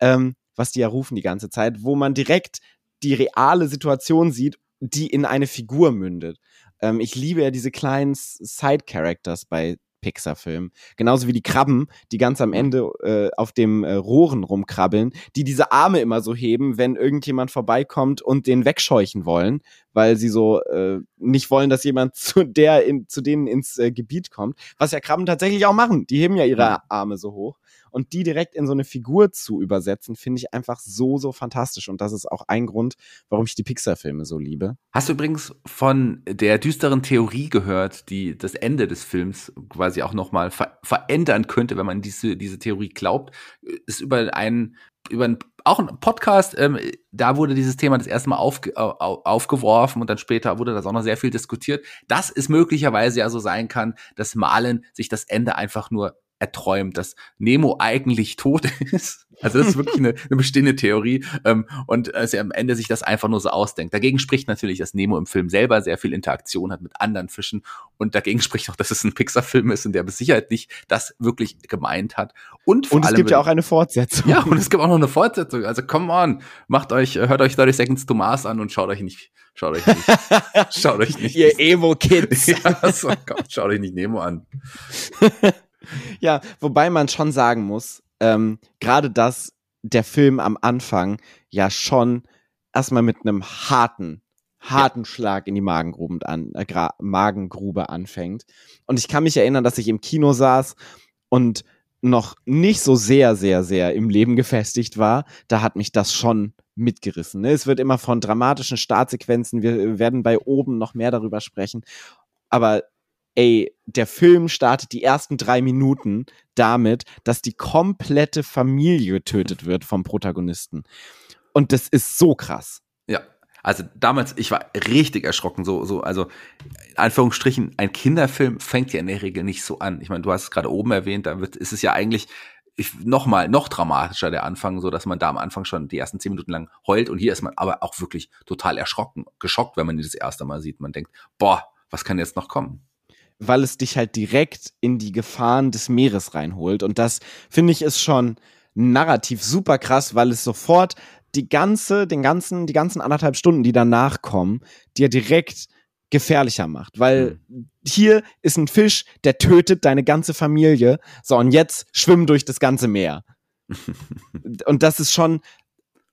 ähm, was die ja rufen die ganze Zeit, wo man direkt die reale Situation sieht, die in eine Figur mündet. Ähm, ich liebe ja diese kleinen Side-Characters bei Pixar-Film. Genauso wie die Krabben, die ganz am Ende äh, auf dem äh, Rohren rumkrabbeln, die diese Arme immer so heben, wenn irgendjemand vorbeikommt und den wegscheuchen wollen, weil sie so äh, nicht wollen, dass jemand zu der in, zu denen ins äh, Gebiet kommt. Was ja Krabben tatsächlich auch machen. Die heben ja ihre Arme so hoch und die direkt in so eine Figur zu übersetzen, finde ich einfach so, so fantastisch. Und das ist auch ein Grund, warum ich die Pixar-Filme so liebe. Hast du übrigens von der düsteren Theorie gehört, die das Ende des Films quasi auch nochmal ver verändern könnte, wenn man diese, diese Theorie glaubt? Ist über einen über einen, auch ein Podcast, ähm, da wurde dieses Thema das erste Mal auf, aufgeworfen und dann später wurde das auch noch sehr viel diskutiert, dass es möglicherweise ja so sein kann, dass Malen sich das Ende einfach nur erträumt, dass Nemo eigentlich tot ist. Also das ist wirklich eine, eine bestehende Theorie ähm, und dass er am Ende sich das einfach nur so ausdenkt. Dagegen spricht natürlich, dass Nemo im Film selber sehr viel Interaktion hat mit anderen Fischen und dagegen spricht auch, dass es ein Pixar-Film ist und der mit Sicherheit nicht das wirklich gemeint hat. Und, und es gibt ja auch eine Fortsetzung. Ja, und es gibt auch noch eine Fortsetzung. Also come on, macht euch, hört euch 30 Seconds to Mars an und schaut euch nicht Schaut euch nicht. schaut euch nicht. Ihr Emo-Kids. ja, so, schaut euch nicht Nemo an. ja, wobei man schon sagen muss, ähm, gerade dass der Film am Anfang ja schon erstmal mit einem harten, harten ja. Schlag in die Magengrube, an, äh, Magengrube anfängt. Und ich kann mich erinnern, dass ich im Kino saß und noch nicht so sehr, sehr, sehr im Leben gefestigt war, da hat mich das schon mitgerissen. Ne? Es wird immer von dramatischen Startsequenzen, wir werden bei oben noch mehr darüber sprechen. Aber ey, der Film startet die ersten drei Minuten damit, dass die komplette Familie getötet wird vom Protagonisten. Und das ist so krass. Ja. Also damals, ich war richtig erschrocken, so, so, also in Anführungsstrichen, ein Kinderfilm fängt ja in der Regel nicht so an. Ich meine, du hast es gerade oben erwähnt, da wird, ist es ja eigentlich ich, noch mal, noch dramatischer der Anfang, so dass man da am Anfang schon die ersten zehn Minuten lang heult und hier ist man aber auch wirklich total erschrocken, geschockt, wenn man die das erste Mal sieht. Man denkt, boah, was kann jetzt noch kommen? Weil es dich halt direkt in die Gefahren des Meeres reinholt. Und das finde ich ist schon narrativ super krass, weil es sofort die ganze, den ganzen, die ganzen anderthalb Stunden, die danach kommen, dir direkt gefährlicher macht. Weil mhm. hier ist ein Fisch, der tötet deine ganze Familie. So, und jetzt schwimm durch das ganze Meer. und das ist schon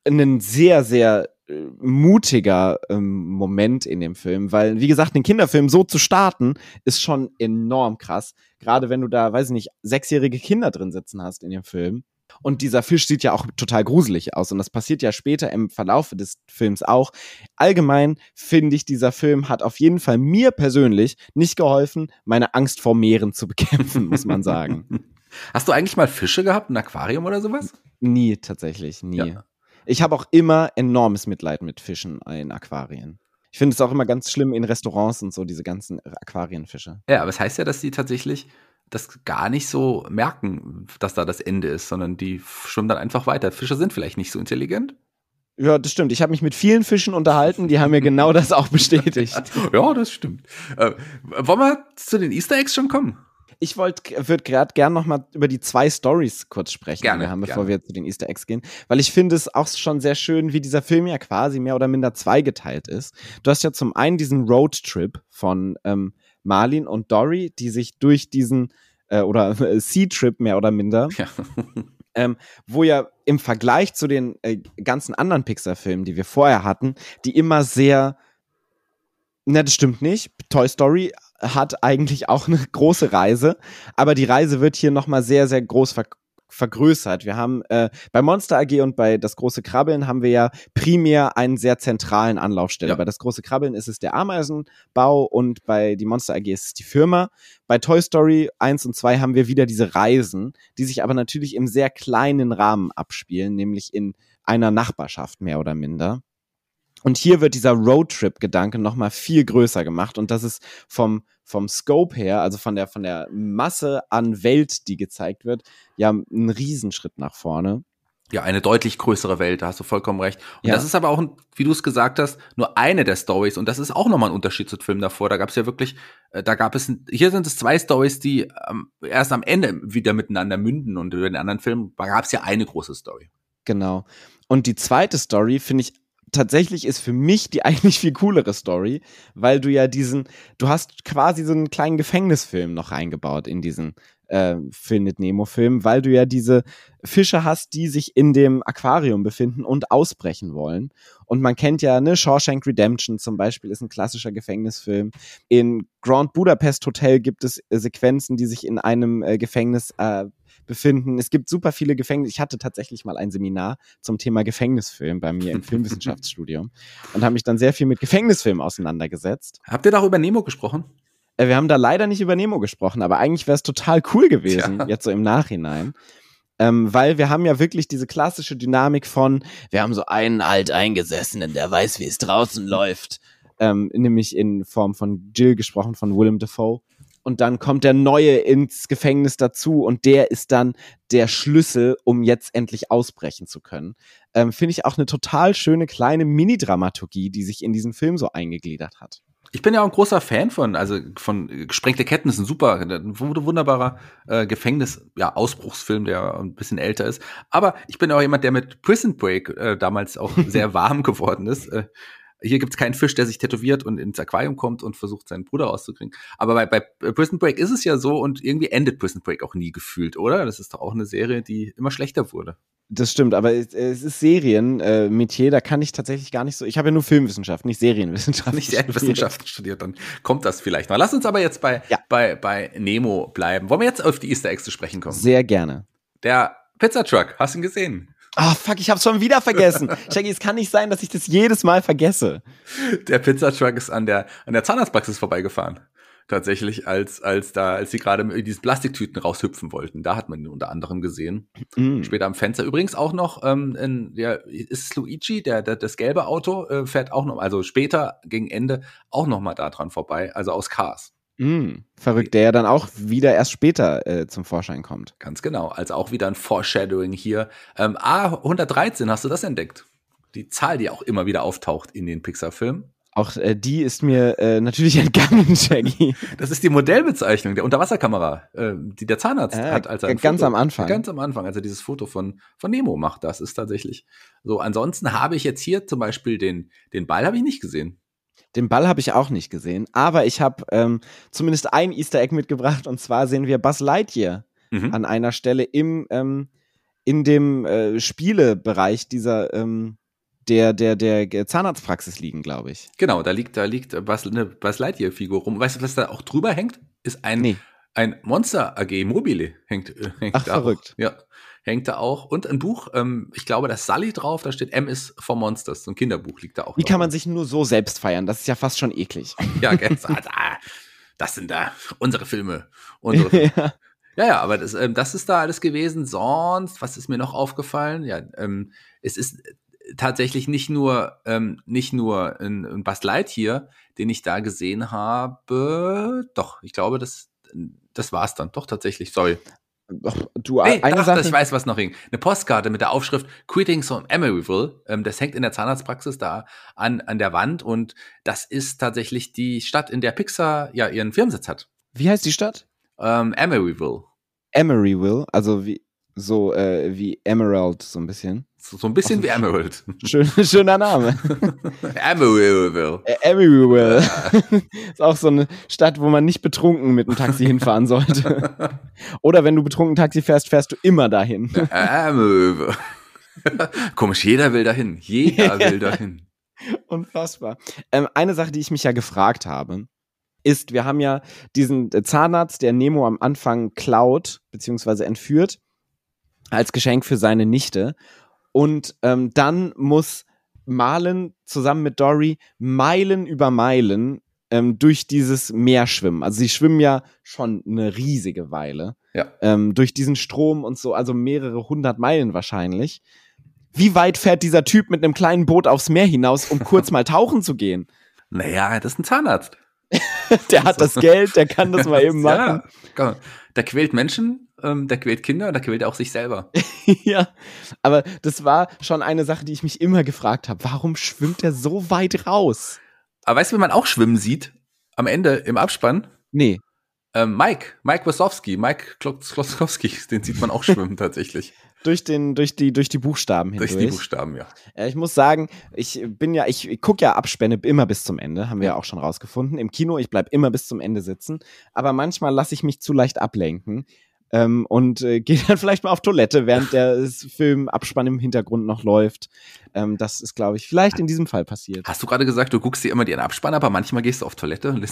ein sehr, sehr mutiger ähm, Moment in dem Film, weil, wie gesagt, den Kinderfilm so zu starten, ist schon enorm krass. Gerade wenn du da, weiß ich nicht, sechsjährige Kinder drin sitzen hast in dem Film. Und dieser Fisch sieht ja auch total gruselig aus. Und das passiert ja später im Verlauf des Films auch. Allgemein finde ich, dieser Film hat auf jeden Fall mir persönlich nicht geholfen, meine Angst vor Meeren zu bekämpfen, muss man sagen. Hast du eigentlich mal Fische gehabt, ein Aquarium oder sowas? Nie, tatsächlich, nie. Ja. Ich habe auch immer enormes Mitleid mit Fischen in Aquarien. Ich finde es auch immer ganz schlimm in Restaurants und so, diese ganzen Aquarienfische. Ja, aber es das heißt ja, dass die tatsächlich das gar nicht so merken, dass da das Ende ist, sondern die schwimmen dann einfach weiter. Fische sind vielleicht nicht so intelligent. Ja, das stimmt. Ich habe mich mit vielen Fischen unterhalten, die haben mir genau das auch bestätigt. ja, das stimmt. Äh, wollen wir zu den Easter Eggs schon kommen? Ich wollte, würde gerade gern noch mal über die zwei Stories kurz sprechen, Gerne, die wir haben, bevor gerne. wir zu den Easter Eggs gehen, weil ich finde es auch schon sehr schön, wie dieser Film ja quasi mehr oder minder zweigeteilt ist. Du hast ja zum einen diesen Roadtrip von ähm, Marlin und Dory, die sich durch diesen äh, oder äh, Sea-Trip mehr oder minder, Ja. ähm, wo ja im Vergleich zu den äh, ganzen anderen Pixar-Filmen, die wir vorher hatten, die immer sehr Ne, das stimmt nicht. Toy Story hat eigentlich auch eine große Reise, aber die Reise wird hier nochmal sehr, sehr groß ver vergrößert. Wir haben äh, bei Monster AG und bei Das große Krabbeln haben wir ja primär einen sehr zentralen Anlaufstelle. Ja. Bei Das große Krabbeln ist es der Ameisenbau und bei die Monster AG ist es die Firma. Bei Toy Story 1 und 2 haben wir wieder diese Reisen, die sich aber natürlich im sehr kleinen Rahmen abspielen, nämlich in einer Nachbarschaft mehr oder minder. Und hier wird dieser Roadtrip-Gedanke nochmal viel größer gemacht und das ist vom, vom Scope her, also von der, von der Masse an Welt, die gezeigt wird, ja ein Riesenschritt nach vorne. Ja, eine deutlich größere Welt, da hast du vollkommen recht. Und Ja. das ist aber auch, wie du es gesagt hast, nur eine der Stories. Und das ist auch nochmal ein Unterschied zu Filmen davor. Da gab es ja wirklich, äh, da gab es, hier sind es zwei Stories, die ähm, erst am Ende wieder miteinander münden. Und über den anderen Filmen gab es ja eine große Story. Genau. Und die zweite Story finde ich tatsächlich ist für mich die eigentlich viel coolere Story, weil du ja diesen, du hast quasi so einen kleinen Gefängnisfilm noch eingebaut in diesen äh, Findet Nemo-Film, weil du ja diese Fische hast, die sich in dem Aquarium befinden und ausbrechen wollen. Und man kennt ja, ne, Shawshank Redemption zum Beispiel ist ein klassischer Gefängnisfilm. In Grand Budapest Hotel gibt es äh, Sequenzen, die sich in einem äh, Gefängnis äh, befinden. Es gibt super viele Gefängnisse. Ich hatte tatsächlich mal ein Seminar zum Thema Gefängnisfilm bei mir im Filmwissenschaftsstudium und habe mich dann sehr viel mit Gefängnisfilmen auseinandergesetzt. Habt ihr da auch über Nemo gesprochen? Äh, Wir haben da leider nicht über Nemo gesprochen, aber eigentlich wäre es total cool gewesen, Tja. jetzt so im Nachhinein. Ähm, weil wir haben ja wirklich diese klassische Dynamik von, wir haben so einen Alteingesessenen, der weiß, wie es draußen läuft. Ähm, nämlich in Form von Jill gesprochen, von Willem Dafoe. Und dann kommt der Neue ins Gefängnis dazu und der ist dann der Schlüssel, um jetzt endlich ausbrechen zu können. Ähm, Finde ich auch eine total schöne kleine Mini-Dramaturgie, die sich in diesen Film so eingegliedert hat. Ich bin ja auch ein großer Fan von, also von äh, Gesprengte Ketten ist ein super, ein wund- wunderbarer äh, Gefängnis, ja, der ein bisschen älter ist. Aber ich bin auch jemand, der mit Prison Break äh, damals auch sehr warm geworden ist. Äh, hier gibt's keinen Fisch, der sich tätowiert und ins Aquarium kommt und versucht, seinen Bruder rauszukriegen. Aber bei, bei Prison Break ist es ja so und irgendwie endet Prison Break auch nie gefühlt, oder? Das ist doch auch eine Serie, die immer schlechter wurde. Das stimmt, aber es, es ist Serienmetier, äh, Metier, da kann ich tatsächlich gar nicht so. Ich habe ja nur Filmwissenschaft, nicht Serienwissenschaft. Nicht Erdwissenschaften studiert, dann kommt das vielleicht noch. Lass uns aber jetzt bei, Ja. bei, bei Nemo bleiben. Wollen wir jetzt auf die Easter Eggs zu sprechen kommen? Sehr gerne. Der Pizzatruck, hast du ihn gesehen? Ah, fuck, ich hab's schon wieder vergessen. Shaggy, es kann nicht sein, dass ich das jedes Mal vergesse. Der Pizzatruck ist an der, an der Zahnarztpraxis vorbeigefahren. Tatsächlich, als, als da, als sie gerade mit diesen Plastiktüten raushüpfen wollten. Da hat man ihn unter anderem gesehen. Mm. Später am Fenster. Übrigens auch noch, ähm, in, ja, ist Luigi, der, der, das gelbe Auto, äh, fährt auch noch, also später, gegen Ende, auch noch mal da dran vorbei, also aus Cars. Mm. Verrückt, der ja dann auch wieder erst später äh, zum Vorschein kommt. Ganz genau. Also auch wieder ein Foreshadowing hier. Ähm, A113, hast du das entdeckt? Die Zahl, die auch immer wieder auftaucht in den Pixar-Filmen. Auch äh, die ist mir äh, natürlich entgangen, Shaggy. Das ist die Modellbezeichnung der Unterwasserkamera, äh, die der Zahnarzt Ah, hat, als er ganz Foto, am Anfang. Ganz am Anfang, als er dieses Foto von, von Nemo macht. Das ist tatsächlich so. Ansonsten habe ich jetzt hier zum Beispiel den, den Ball habe ich nicht gesehen. Den Ball habe ich auch nicht gesehen, aber ich habe ähm, zumindest ein Easter Egg mitgebracht und zwar sehen wir Buzz Lightyear Mhm. an einer Stelle im ähm, in dem äh, Spielebereich dieser ähm, der der der Zahnarztpraxis liegen, glaube ich. Genau, da liegt, da liegt Buzz, eine Buzz Lightyear-Figur rum. Weißt du, was da auch drüber hängt? Ist ein, Nee. ein Monster AG Mobile hängt, äh, hängt Ach, da verrückt. Auch. Ja, hängt da auch. Und ein Buch, ähm, ich glaube, da ist Sully drauf, da steht M is for Monsters. So ein Kinderbuch liegt da auch. Wie drauf. kann man sich nur so selbst feiern? Das ist ja fast schon eklig. Ja, ganz, ah, da, das sind da unsere Filme. Unsere Filme. ja. Ja, ja, aber das, ähm, das ist da alles gewesen. Sonst, was ist mir noch aufgefallen? Ja, ähm, es ist tatsächlich nicht nur ähm, nicht nur ein, ein Buzz Lightyear, den ich da gesehen habe. Doch, ich glaube, das das war's dann. Doch tatsächlich. Sorry. Doch, Du, Hey, eine ach, Sache. ich weiß, was noch hing. Eine Postkarte mit der Aufschrift Greetings from Emeryville. Ähm, das hängt in der Zahnarztpraxis da an an der Wand und das ist tatsächlich die Stadt, in der Pixar ja ihren Firmensitz hat. Wie heißt die Stadt? Ähm, Emeryville. Emeryville, also wie so äh, wie Emerald so ein bisschen. So, so ein bisschen wie Emerald. Schön, schöner Name. Emeryville. Ä- Emeryville. ist auch so eine Stadt, wo man nicht betrunken mit dem Taxi hinfahren sollte. Oder wenn du betrunken Taxi fährst, fährst du immer dahin. Emeryville. Komisch, jeder will dahin. Jeder will dahin. Unfassbar. Ähm, eine Sache, die ich mich ja gefragt habe, ist, wir haben ja diesen äh, Zahnarzt, der Nemo am Anfang klaut, beziehungsweise entführt, als Geschenk für seine Nichte. Und ähm, dann muss Marlin zusammen mit Dory Meilen über Meilen ähm, durch dieses Meer schwimmen. Also sie schwimmen ja schon eine riesige Weile. Ja. Ähm, durch diesen Strom und so, also mehrere hundert Meilen wahrscheinlich. Wie weit fährt dieser Typ mit einem kleinen Boot aufs Meer hinaus, um kurz mal tauchen zu gehen? Naja, das ist ein Zahnarzt. Der hat das Geld, der kann das mal eben machen. Ja, der quält Menschen, ähm, der quält Kinder, der quält auch sich selber. ja, aber das war schon eine Sache, die ich mich immer gefragt habe. Warum schwimmt er so weit raus? Aber weißt du, wie man auch schwimmen sieht? Am Ende im Abspann? Nee. Ähm, Mike, Mike Wasowski, Mike Kloskowski, den sieht man auch schwimmen tatsächlich. Durch, den, durch, die, durch die Buchstaben hindurch. Durch die Buchstaben, ja. Äh, Ich muss sagen, ich bin ja, ich, ich gucke ja Abspänne immer bis zum Ende, haben wir ja auch schon rausgefunden. Im Kino, ich bleib immer bis zum Ende sitzen, aber manchmal lasse ich mich zu leicht ablenken ähm, und äh, gehe dann vielleicht mal auf Toilette, während der s- Film Abspann im Hintergrund noch läuft. Ähm, das ist, glaube ich, vielleicht in diesem Fall passiert. Hast du gerade gesagt, du guckst dir immer den Abspann, aber manchmal gehst du auf Toilette.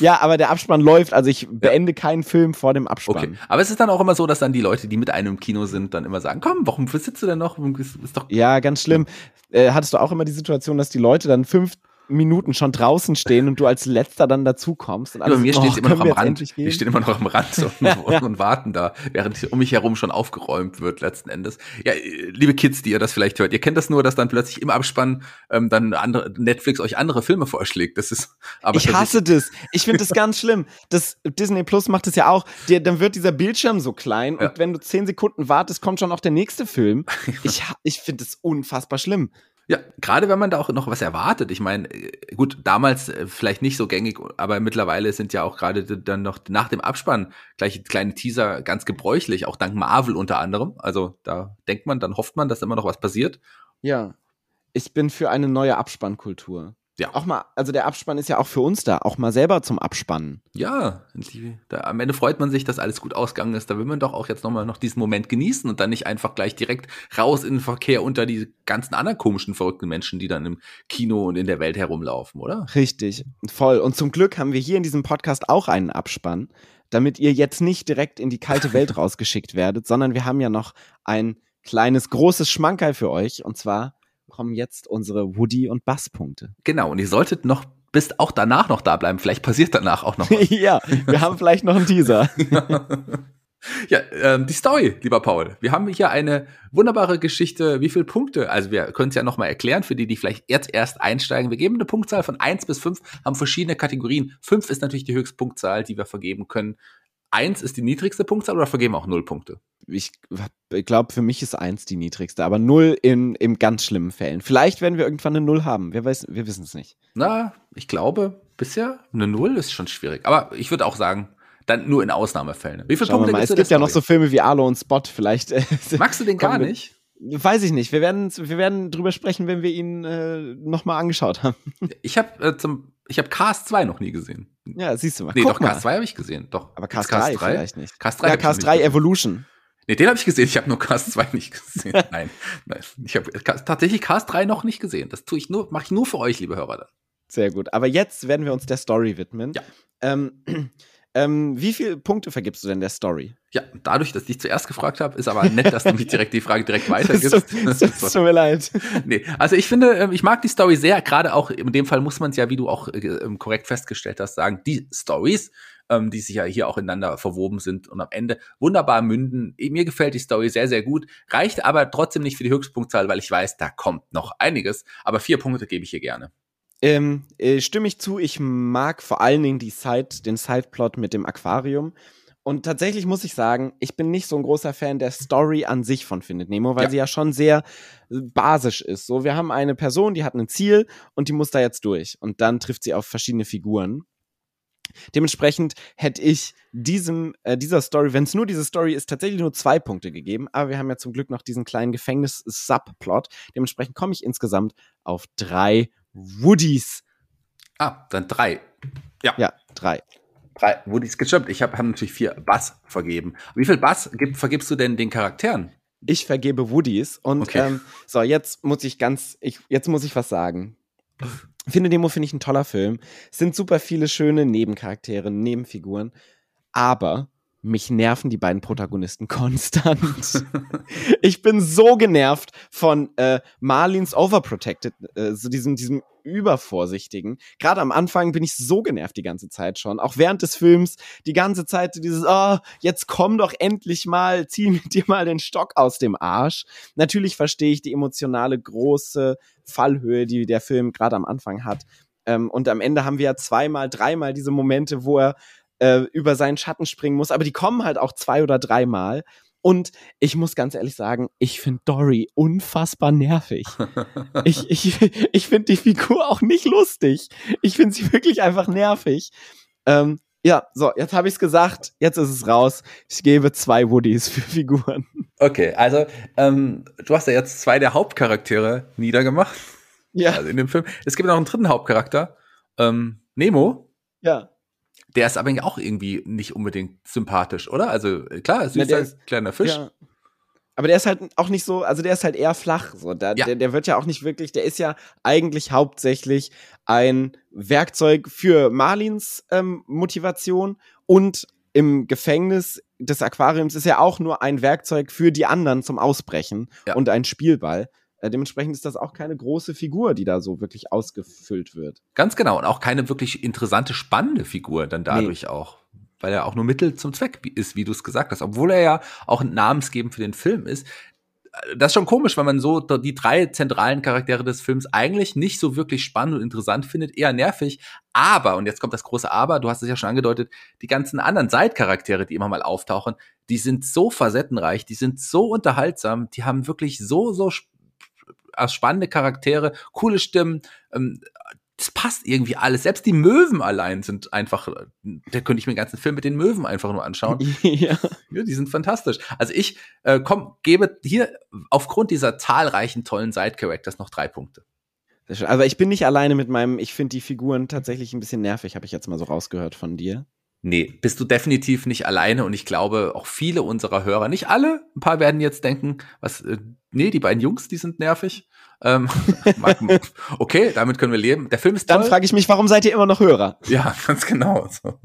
Ja, aber der Abspann läuft, also ich beende keinen Film vor dem Abspann. Okay. Aber es ist dann auch immer so, dass dann die Leute, die mit einem im Kino sind, dann immer sagen, komm, warum sitzt du denn noch? Ist, ist doch Ja, ganz schlimm. Äh, hattest du auch immer die Situation, dass die Leute dann fünf Minuten schon draußen stehen und du als letzter dann dazu kommst und Ja, bei mir so, oh, immer noch am wir Rand. gehen? stehen immer noch am Rand und, Ja. und warten da, während um mich herum schon aufgeräumt wird letzten Endes. Ja, äh, liebe Kids, die ihr das vielleicht hört, ihr kennt das nur, dass dann plötzlich im Abspann ähm, dann andere, Netflix euch andere Filme vorschlägt. Das ist aber ich hasse das. Ich finde das ganz schlimm. Das Disney Plus macht es ja auch. Dir, dann wird dieser Bildschirm so klein Ja. und wenn du zehn Sekunden wartest, kommt schon noch der nächste Film. Ich, ich finde das unfassbar schlimm. Ja, gerade wenn man da auch noch was erwartet. Ich meine, äh, gut, damals äh, vielleicht nicht so gängig, aber mittlerweile sind ja auch gerade dann noch nach dem Abspann gleich kleine Teaser ganz gebräuchlich, auch dank Marvel unter anderem. Also da denkt man, dann hofft man, dass immer noch was passiert. Ja. Ich bin für eine neue Abspannkultur. Ja. Auch mal, also der Abspann ist ja auch für uns da, auch mal selber zum Abspannen. Ja, da, am Ende freut man sich, dass alles gut ausgegangen ist. Da will man doch auch jetzt nochmal noch diesen Moment genießen und dann nicht einfach gleich direkt raus in den Verkehr unter die ganzen anderen komischen, verrückten Menschen, die dann im Kino und in der Welt herumlaufen, oder? Richtig, voll. Und zum Glück haben wir hier in diesem Podcast auch einen Abspann, damit ihr jetzt nicht direkt in die kalte Welt rausgeschickt werdet, sondern wir haben ja noch ein kleines, großes Schmankerl für euch. Und zwar kommen jetzt unsere Woody- und Bass-Punkte. Genau, und ihr solltet noch bis auch danach noch da bleiben. Vielleicht passiert danach auch noch was. ja, wir haben vielleicht noch einen Teaser. ja, ähm, die Story, lieber Paul. Wir haben hier eine wunderbare Geschichte. Wie viele Punkte? Also wir können es ja nochmal erklären für die, die vielleicht jetzt erst einsteigen. Wir geben eine Punktzahl von eins bis fünf, haben verschiedene Kategorien. Fünf ist natürlich die höchste Punktzahl, die wir vergeben können. Eins ist die niedrigste Punktzahl oder vergeben auch null Punkte? Ich glaube, für mich ist eins die niedrigste, aber null in, in ganz schlimmen Fällen. Vielleicht werden wir irgendwann eine Null haben. Wir, weiß, wir wissen es nicht. Na, ich glaube, bisher eine Null ist schon schwierig. Aber ich würde auch sagen, dann nur in Ausnahmefällen. Wie viele Schauen Punkte mal. Es gibt ja noch so? Filme wie Arlo und Spot. Vielleicht. Äh, Magst du den gar nicht? Weiß ich nicht. Wir werden, wir werden drüber sprechen, wenn wir ihn äh, nochmal angeschaut haben. Ich habe äh, zum, ich habe Cast 2 noch nie gesehen. Ja, siehst du mal. Nee, Guck doch, mal. Cast 2 habe ich gesehen. Doch. Aber Gibt's Cast 3 vielleicht nicht. Cast 3 Ja, nicht 3 gesehen. Evolution. Nee, den habe ich gesehen. Ich habe nur Cast 2 nicht gesehen. Nein, nein. Ich habe tatsächlich Cast 3 noch nicht gesehen. Das tue ich nur, mache ich nur für euch, liebe Hörer. Sehr gut. Aber jetzt werden wir uns der Story widmen. Ja. Ähm, ähm, wie viele Punkte vergibst du denn der Story? Ja, dadurch, dass ich dich zuerst gefragt habe, ist aber nett, dass du mich direkt die Frage direkt weitergibst. tut, es tut mir leid. nee, also ich finde, ähm, ich mag die Story sehr. Gerade auch in dem Fall muss man es ja, wie du auch äh, ähm, korrekt festgestellt hast, sagen, die Stories, ähm, die sich ja hier auch ineinander verwoben sind und am Ende wunderbar münden. Mir gefällt die Story sehr, sehr gut. Reicht aber trotzdem nicht für die Höchstpunktzahl, weil ich weiß, da kommt noch einiges. Aber vier Punkte gebe ich hier gerne. Ähm, äh, stimme ich zu, ich mag vor allen Dingen die Side, den Sideplot mit dem Aquarium. Und tatsächlich muss ich sagen, ich bin nicht so ein großer Fan der Story an sich von Findet Nemo, weil Ja. sie ja schon sehr äh, basisch ist. So, wir haben eine Person, die hat ein Ziel und die muss da jetzt durch. Und dann trifft sie auf verschiedene Figuren. Dementsprechend hätte ich diesem, äh, dieser Story, wenn es nur diese Story ist, tatsächlich nur zwei Punkte gegeben. Aber wir haben ja zum Glück noch diesen kleinen Gefängnis-Subplot. Dementsprechend komme ich insgesamt auf drei Woodies. Ah, dann drei. Ja. Ja, drei. Drei Woodies gestimmt. Ich habe hab natürlich vier Bass vergeben. Wie viel Bass gib, vergibst du denn den Charakteren? Ich vergebe Woodies. Und Okay. ähm, so, jetzt muss ich ganz, ich, jetzt muss ich was sagen. Finde Demo finde ich ein toller Film. Es sind super viele schöne Nebencharaktere, Nebenfiguren. Aber mich nerven die beiden Protagonisten konstant. ich bin so genervt von äh, Marlins Overprotected, äh, so diesem, diesem Übervorsichtigen. Gerade am Anfang bin ich so genervt die ganze Zeit schon. Auch während des Films die ganze Zeit dieses, oh, jetzt komm doch endlich mal, zieh mir dir mal den Stock aus dem Arsch. Natürlich verstehe ich die emotionale große Fallhöhe, die der Film gerade am Anfang hat. Ähm, und am Ende haben wir ja zweimal, dreimal diese Momente, wo er äh, über seinen Schatten springen muss, aber die kommen halt auch zwei oder dreimal. Und ich muss ganz ehrlich sagen, ich finde Dory unfassbar nervig. ich ich, ich finde die Figur auch nicht lustig. Ich finde sie wirklich einfach nervig. Ähm, ja, so, jetzt habe ich es gesagt, jetzt ist es raus. Ich gebe zwei Woodies für Figuren. Okay, also ähm, du hast ja jetzt zwei der Hauptcharaktere niedergemacht. Ja, Also in dem Film. Es gibt noch einen dritten Hauptcharakter, ähm, Nemo. ja. Der ist aber auch irgendwie nicht unbedingt sympathisch, oder? Also äh, klar, Na, süßer der ist- kleiner Fisch. Ja. Aber der ist halt auch nicht so, also der ist halt eher flach. So. Der, Ja. der, der wird ja auch nicht wirklich, der ist ja eigentlich hauptsächlich ein Werkzeug für Marlins ähm, Motivation und im Gefängnis des Aquariums ist er auch nur ein Werkzeug für die anderen zum Ausbrechen Ja. und ein Spielball. Äh, dementsprechend ist das auch keine große Figur, die da so wirklich ausgefüllt wird. Ganz genau. Und auch keine wirklich interessante, spannende Figur dann dadurch auch. Weil er auch nur Mittel zum Zweck ist, wie du es gesagt hast. Obwohl er ja auch ein namensgebend für den Film ist. Das ist schon komisch, weil man so die drei zentralen Charaktere des Films eigentlich nicht so wirklich spannend und interessant findet, eher nervig. Aber, und jetzt kommt das große Aber, du hast es ja schon angedeutet, die ganzen anderen Seitcharaktere, die immer mal auftauchen, die sind so facettenreich, die sind so unterhaltsam, die haben wirklich so, so äh, spannende Charaktere, coole Stimmen, ähm, das passt irgendwie alles. Selbst die Möwen allein sind einfach, äh, da könnte ich mir den ganzen Film mit den Möwen einfach nur anschauen. ja. Ja, die sind fantastisch. Also ich äh, komm, gebe hier aufgrund dieser zahlreichen tollen Side-Characters noch drei Punkte. Aber ich bin nicht alleine mit meinem, ich finde die Figuren tatsächlich ein bisschen nervig, habe ich jetzt mal so rausgehört von dir. Nee, bist du definitiv nicht alleine und ich glaube auch viele unserer Hörer, nicht alle, ein paar werden jetzt denken, was, äh, nee, die beiden Jungs, die sind nervig. Ähm, okay, damit können wir leben. Der Film ist Dann frage ich mich, warum seid ihr immer noch Hörer? Ja, ganz genau. So.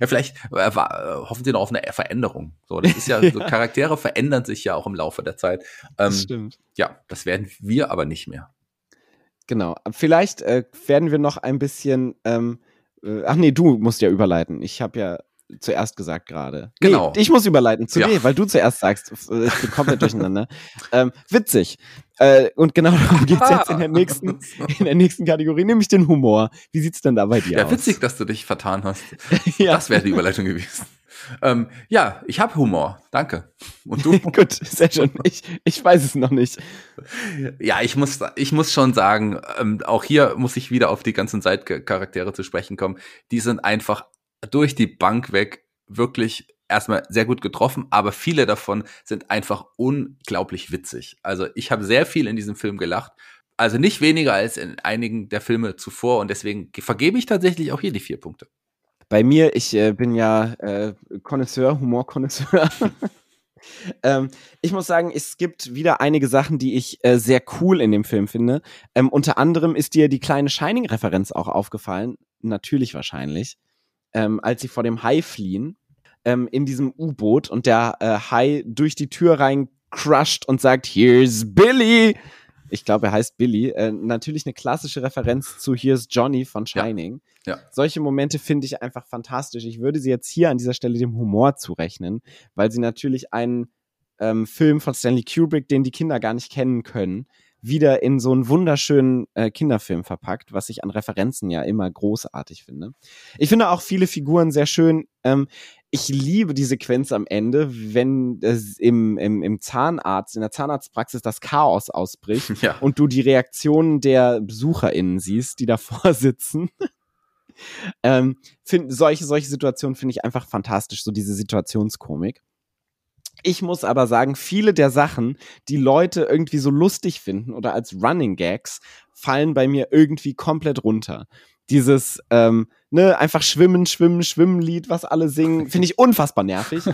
Ja, vielleicht äh, wa- hoffen sie noch auf eine Veränderung. So, das ist ja, so Ja. Charaktere verändern sich ja auch im Laufe der Zeit. Ähm, stimmt. ja, das werden wir aber nicht mehr. Genau. Vielleicht äh, werden wir noch ein bisschen. Ähm, äh, ach nee, du musst ja überleiten. Ich habe ja zuerst gesagt gerade. Genau. Nee, ich muss überleiten zu Ja. dir, weil du zuerst sagst. Ich bin komplett durcheinander. Ähm, witzig. Äh, und genau darum geht's jetzt in der nächsten, in der nächsten Kategorie, nämlich den Humor. Wie sieht's denn da bei dir Ja, aus? witzig, dass du dich vertan hast. ja. Das wäre die Überleitung gewesen. Ähm, ja, ich habe Humor. Danke. Und du? Gut, sehr schön. Ich, ich weiß es noch nicht. Ja, ich muss, ich muss schon sagen, ähm, auch hier muss ich wieder auf die ganzen Seitcharaktere zu sprechen kommen. Die sind einfach durch die Bank weg wirklich erstmal sehr gut getroffen, aber viele davon sind einfach unglaublich witzig. Also ich habe sehr viel in diesem Film gelacht. Also nicht weniger als in einigen der Filme zuvor und deswegen vergebe ich tatsächlich auch hier die vier Punkte. Bei mir, ich äh, bin ja äh, Connoisseur, Humor-Connoisseur. ähm, ich muss sagen, es gibt wieder einige Sachen, die ich äh, sehr cool in dem Film finde. Ähm, unter anderem ist dir die kleine Shining-Referenz auch aufgefallen. Natürlich wahrscheinlich. Ähm, als sie vor dem Hai fliehen, ähm, in diesem U-Boot und der äh, Hai durch die Tür rein crusht und sagt, Here's Billy. Ich glaube, er heißt Billy. Äh, natürlich eine klassische Referenz zu Here's Johnny von. Shining. Ja. Solche Momente finde ich einfach fantastisch. Ich würde sie jetzt hier an dieser Stelle dem Humor zurechnen, weil sie natürlich einen ähm, Film von Stanley Kubrick, den die Kinder gar nicht kennen können, wieder in so einen wunderschönen äh, Kinderfilm verpackt, was ich an Referenzen ja immer großartig finde. Ich finde auch viele Figuren sehr schön. Ähm, ich liebe die Sequenz am Ende, wenn es im, im, im Zahnarzt, in der Zahnarztpraxis das Chaos ausbricht Ja. und du die Reaktionen der BesucherInnen siehst, die davor sitzen. Ähm, find, solche, solche Situationen finde ich einfach fantastisch, so diese Situationskomik. Ich muss aber sagen, viele der Sachen, die Leute irgendwie so lustig finden oder als Running Gags, fallen bei mir irgendwie komplett runter. Dieses, ähm, ne, einfach Schwimmen, Schwimmen, Schwimmen-Lied, was alle singen, finde ich unfassbar nervig.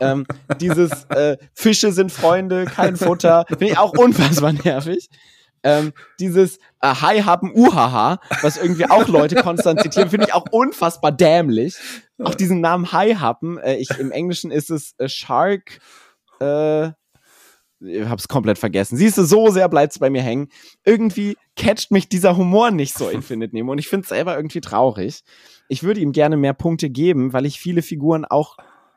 ähm, dieses äh, Fische sind Freunde, kein Futter, finde ich auch unfassbar nervig. Ähm, dieses äh, Hi haben Uhaha, was irgendwie auch Leute konstant zitieren, finde ich auch unfassbar dämlich. Auch diesen Namen Hi haben, äh, ich, im Englischen ist es äh, Shark, äh, ich hab's komplett vergessen. Siehst du, so sehr bleibt's bei mir hängen. Irgendwie catcht mich dieser Humor nicht so in Findet Nemo und ich find's selber irgendwie traurig. Ich würde ihm gerne mehr Punkte geben, weil ich viele Figuren auch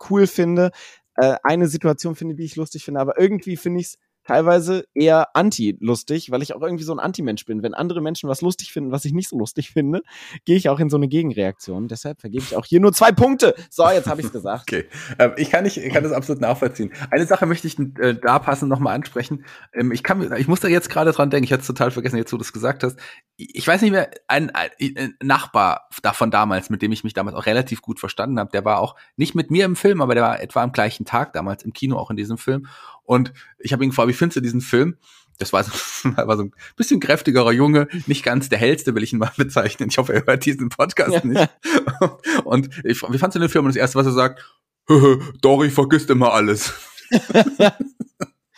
cool finde. Äh, eine Situation finde, die ich lustig finde, aber irgendwie finde ich's teilweise eher anti-lustig, weil ich auch irgendwie so ein Anti-Mensch bin. Wenn andere Menschen was lustig finden, was ich nicht so lustig finde, gehe ich auch in so eine Gegenreaktion. Deshalb vergebe ich auch hier nur zwei Punkte. So, jetzt habe ich es gesagt. Okay, ähm, ich kann nicht, ich kann das absolut nachvollziehen. Eine Sache möchte ich äh, da passend nochmal ansprechen. Ähm, ich kann, ich muss da jetzt gerade dran denken. Ich hatte es total vergessen, jetzt wo du es gesagt hast. Ich weiß nicht mehr, ein, ein, ein Nachbar davon damals, mit dem ich mich damals auch relativ gut verstanden habe, der war auch nicht mit mir im Film, aber der war etwa am gleichen Tag damals im Kino auch in diesem Film. Und ich habe ihn gefragt, wie findest du diesen Film? Das war so, war so ein bisschen kräftigerer Junge, nicht ganz der hellste, will ich ihn mal bezeichnen. Ich hoffe, er hört diesen Podcast nicht. Und ich, wie fandst du den Film? Und das erste, was er sagt, Dory vergisst immer alles.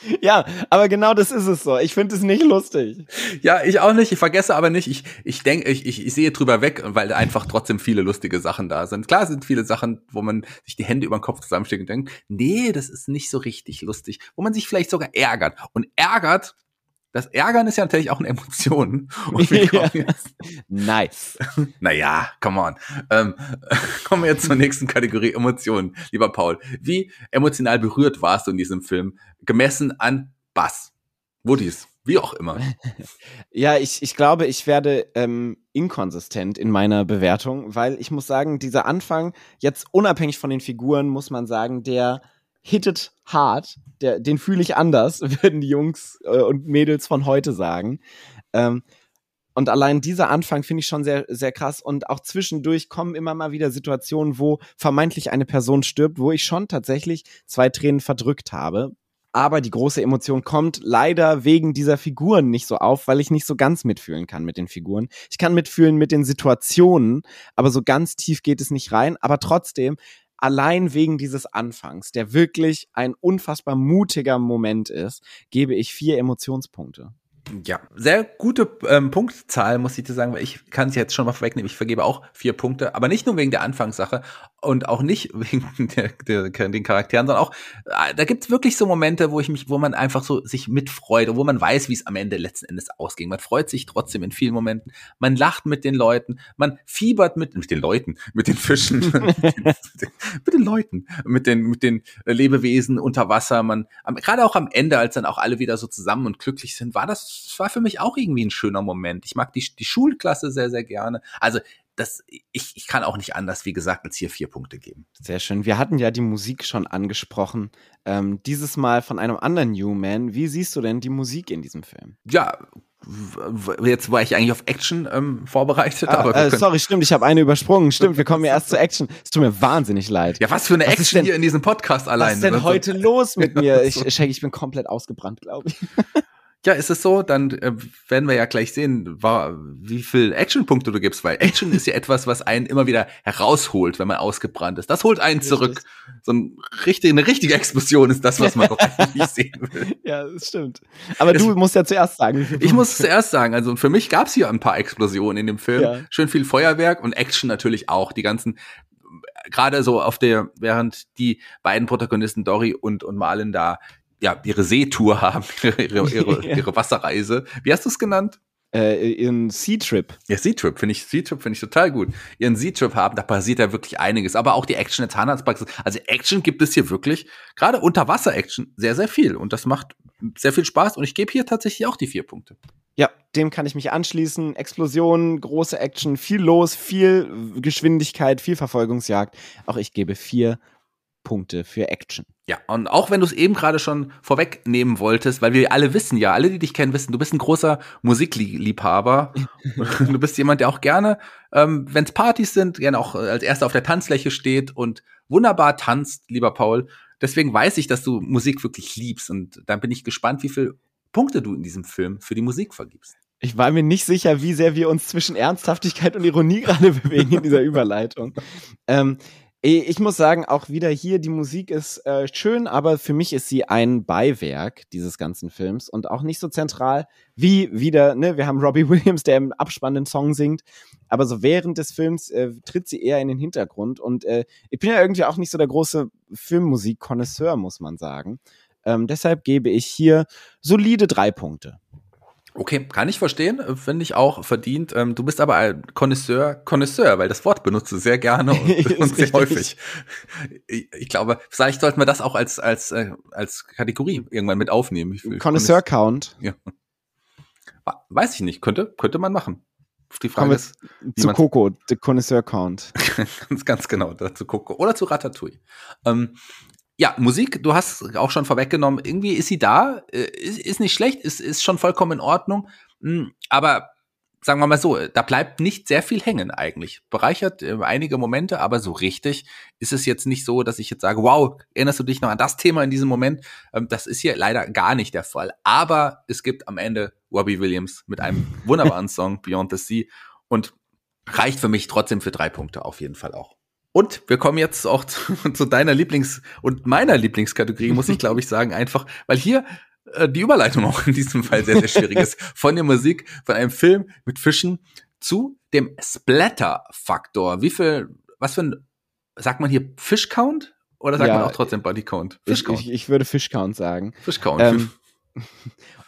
Ja, aber genau das ist es so. Ich finde es nicht lustig. Ja, ich auch nicht. Ich vergesse aber nicht. Ich, ich denke, ich, ich, ich sehe drüber weg, weil einfach trotzdem viele lustige Sachen da sind. Klar sind viele Sachen, wo man sich die Hände über den Kopf zusammensteckt und denkt, nee, das ist nicht so richtig lustig. Wo man sich vielleicht sogar ärgert. Und ärgert, das Ärgern ist ja natürlich auch eine Emotion. Ja. nice. naja, come on. Ähm, kommen wir jetzt zur nächsten Kategorie Emotionen. Lieber Paul, wie emotional berührt warst du in diesem Film? Gemessen an Bass. Woodies. Wie auch immer. ja, ich, ich glaube, ich werde ähm, inkonsistent in meiner Bewertung, weil ich muss sagen, dieser Anfang, jetzt unabhängig von den Figuren, muss man sagen, der hittet hart. Der, den fühle ich anders, würden die Jungs äh, und Mädels von heute sagen. Ähm, und allein dieser Anfang finde ich schon sehr, sehr krass. Und auch zwischendurch kommen immer mal wieder Situationen, wo vermeintlich eine Person stirbt, wo ich schon tatsächlich zwei Tränen verdrückt habe. Aber die große Emotion kommt leider wegen dieser Figuren nicht so auf, weil ich nicht so ganz mitfühlen kann mit den Figuren. Ich kann mitfühlen mit den Situationen, aber so ganz tief geht es nicht rein. Aber trotzdem allein wegen dieses Anfangs, der wirklich ein unfassbar mutiger Moment ist, gebe ich vier Emotionspunkte. Ja, sehr gute ähm, Punktzahl, muss ich dir sagen, weil ich kann es jetzt schon mal vorwegnehmen. Ich vergebe auch vier Punkte, aber nicht nur wegen der Anfangssache und auch nicht wegen der, der, den Charakteren, sondern auch, äh, da gibt's wirklich so Momente, wo ich mich, wo man einfach so sich mitfreut und wo man weiß, wie es am Ende letzten Endes ausging. Man freut sich trotzdem in vielen Momenten, man lacht mit den Leuten, man fiebert mit, mit den Leuten, mit den Fischen, mit, den, mit, den, Leuten, mit den, mit den Lebewesen unter Wasser. Man, gerade auch am Ende, als dann auch alle wieder so zusammen und glücklich sind, war das das war für mich auch irgendwie ein schöner Moment. Ich mag die, die Schulklasse sehr, sehr gerne. Also das, ich, ich kann auch nicht anders, wie gesagt, als hier vier Punkte geben. Sehr schön. Wir hatten ja die Musik schon angesprochen. Ähm, dieses Mal von einem anderen Newman. Wie siehst du denn die Musik in diesem Film? Ja, jetzt war ich eigentlich auf Action ähm, vorbereitet. Ah, aber äh, sorry, stimmt, ich habe eine übersprungen. Stimmt, wir kommen ja erst zu Action. Es tut mir wahnsinnig leid. Ja, was für eine was Action denn, hier in diesem Podcast allein. Was ist denn heute los mit mir? Ich, ich, ich bin komplett ausgebrannt, glaube ich. Ja, ist es so? Dann äh, werden wir ja gleich sehen, war, wie viel Actionpunkte du gibst, weil Action ist ja etwas, was einen immer wieder herausholt, wenn man ausgebrannt ist. Das holt einen Richtig. zurück. So ein richtig, eine richtige Explosion ist das, was man doch eigentlich sehen will. Ja, das stimmt. Aber es, du musst ja zuerst sagen. Ich muss zuerst sagen, also für mich gab es hier ein paar Explosionen in dem Film. Ja. Schön viel Feuerwerk und Action natürlich auch. Die ganzen gerade so auf der, während die beiden Protagonisten Dory und, und Marlin da ja, ihre Seetour haben, ihre, ihre, ihre Wasserreise. Wie hast du es genannt? Äh, ihren Sea-Trip. Ja, Sea-Trip finde ich, Sea-Trip finde ich total gut. Ihren Sea-Trip haben, da passiert ja wirklich einiges. Aber auch die Action der Zahnarztpraxis. Also Action gibt es hier wirklich, gerade Unterwasser-Action, sehr, sehr viel. Und das macht sehr viel Spaß. Und ich gebe hier tatsächlich auch die vier Punkte. Ja, dem kann ich mich anschließen. Explosionen, große Action, viel los, viel Geschwindigkeit, viel Verfolgungsjagd. Auch ich gebe vier Punkte für Action. Ja, und auch wenn du es eben gerade schon vorwegnehmen wolltest, weil wir alle wissen ja, alle, die dich kennen, wissen, du bist ein großer Musikliebhaber. du bist jemand, der auch gerne, ähm, wenn es Partys sind, gerne auch als erster auf der Tanzfläche steht und wunderbar tanzt, lieber Paul. Deswegen weiß ich, dass du Musik wirklich liebst und dann bin ich gespannt, wie viele Punkte du in diesem Film für die Musik vergibst. Ich war mir nicht sicher, wie sehr wir uns zwischen Ernsthaftigkeit und Ironie gerade bewegen in dieser Überleitung. Ähm, ich muss sagen, auch wieder hier, die Musik ist äh, schön, aber für mich ist sie ein Beiwerk dieses ganzen Films und auch nicht so zentral wie wieder, ne, wir haben Robbie Williams, der im Abspann den Song singt, aber so während des Films äh, tritt sie eher in den Hintergrund und äh, ich bin ja irgendwie auch nicht so der große Filmmusik-Konnoisseur, muss man sagen. Ähm, deshalb gebe ich hier solide drei Punkte. Okay, kann ich verstehen, äh, finde ich auch verdient. Ähm, du bist aber ein Connoisseur, Connoisseur, weil das Wort benutzt du sehr gerne und, und sehr häufig. Ich, glaube, vielleicht sollten wir das auch als als äh, als Kategorie irgendwann mit aufnehmen. Connoisseur Count. Ja. Weiß ich nicht, könnte könnte man machen. Die Frage ist, zu Coco, the Connoisseur Count. ganz, ganz genau, zu Coco oder zu Ratatouille. Ähm, ja, Musik, du hast auch schon vorweggenommen, irgendwie ist sie da, äh, ist, ist nicht schlecht, ist, ist schon vollkommen in Ordnung, hm, aber sagen wir mal so, da bleibt nicht sehr viel hängen eigentlich. Bereichert äh, einige Momente, aber so richtig ist es jetzt nicht so, dass ich jetzt sage, wow, erinnerst du dich noch an das Thema in diesem Moment? Ähm, das ist hier leider gar nicht der Fall. Aber es gibt am Ende Robbie Williams mit einem wunderbaren Song, Beyond the Sea, und reicht für mich trotzdem für drei Punkte auf jeden Fall auch. Und wir kommen jetzt auch zu, zu deiner Lieblings- und meiner Lieblingskategorie, muss ich glaube ich sagen, einfach, weil hier äh, die Überleitung auch in diesem Fall sehr, sehr schwierig ist. Von der Musik, von einem Film mit Fischen zu dem Splatter-Faktor. Wie viel, was für ein, sagt man hier Fish-Count? Oder sagt ja, man auch trotzdem Body-Count? Fish-Count. Ich, ich, würde Fish-Count sagen. Fish-Count. Ähm,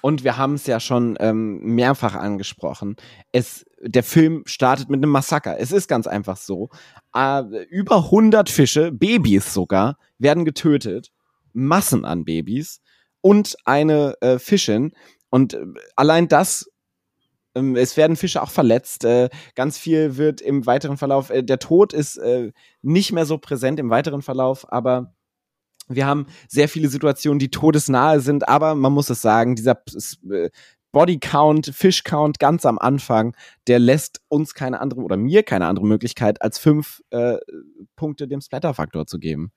und wir haben es ja schon ähm, mehrfach angesprochen. Es, der Film startet mit einem Massaker. Es ist ganz einfach so. Äh, über 100 Fische, Babys sogar, werden getötet. Massen an Babys und eine äh, Fischin. Und äh, allein das ähm, es werden Fische auch verletzt. Äh, ganz viel wird im weiteren Verlauf, äh, der Tod ist äh, nicht mehr so präsent im weiteren Verlauf, aber wir haben sehr viele Situationen, die todesnahe sind, aber man muss es sagen, dieser äh, Body Count, Fish Count ganz am Anfang, der lässt uns keine andere oder mir keine andere Möglichkeit, als fünf äh, Punkte dem Splatter-Faktor zu geben.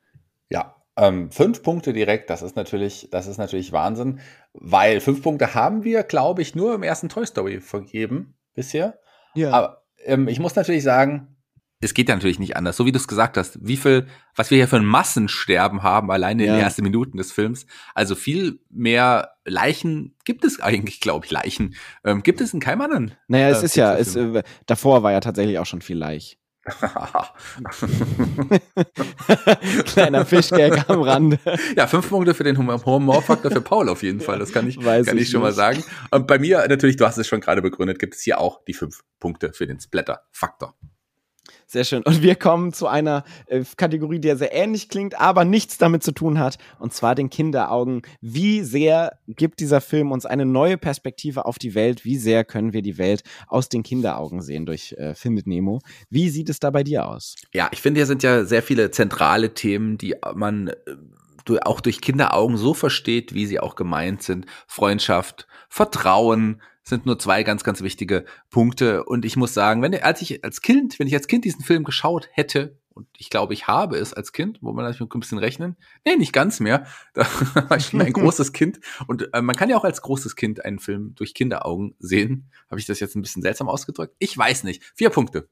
Ja, ähm, fünf Punkte direkt, das ist natürlich, das ist natürlich Wahnsinn, weil fünf Punkte haben wir, glaube ich, nur im ersten Toy Story vergeben bisher. Ja. Aber ähm, ich muss natürlich sagen, es geht ja natürlich nicht anders. So wie du es gesagt hast, wie viel, was wir hier für ein Massensterben haben, alleine ja. in den ersten Minuten des Films. Also viel mehr Leichen gibt es eigentlich, glaube ich, Leichen. Ähm, gibt es in keinem anderen. Naja, es äh, ist ja, es, äh, davor war ja tatsächlich auch schon viel Leich. Kleiner Fischgag am Rande. Ja, fünf Punkte für den Humorfaktor für Paul auf jeden Fall. Das kann ich, Weiß kann ich, ich schon mal sagen. Und bei mir natürlich, du hast es schon gerade begründet, gibt es hier auch die fünf Punkte für den Splatter-Faktor. Sehr schön. Und wir kommen zu einer äh, Kategorie, die sehr ähnlich klingt, aber nichts damit zu tun hat, und zwar den Kinderaugen. Wie sehr gibt dieser Film uns eine neue Perspektive auf die Welt? Wie sehr können wir die Welt aus den Kinderaugen sehen durch äh, Findet Nemo? Wie sieht es da bei dir aus? Ja, ich finde, hier sind ja sehr viele zentrale Themen, die man äh, auch durch Kinderaugen so versteht, wie sie auch gemeint sind. Freundschaft, Vertrauen, sind nur zwei ganz, ganz wichtige Punkte. Und ich muss sagen, wenn als ich als Kind, wenn ich als Kind diesen Film geschaut hätte, und ich glaube, ich habe es als Kind, wo man natürlich ein bisschen rechnen. Nee, nicht ganz mehr. Da war ich schon ein großes Kind. Und äh, man kann ja auch als großes Kind einen Film durch Kinderaugen sehen. Habe ich das jetzt ein bisschen seltsam ausgedrückt? Ich weiß nicht. Vier Punkte.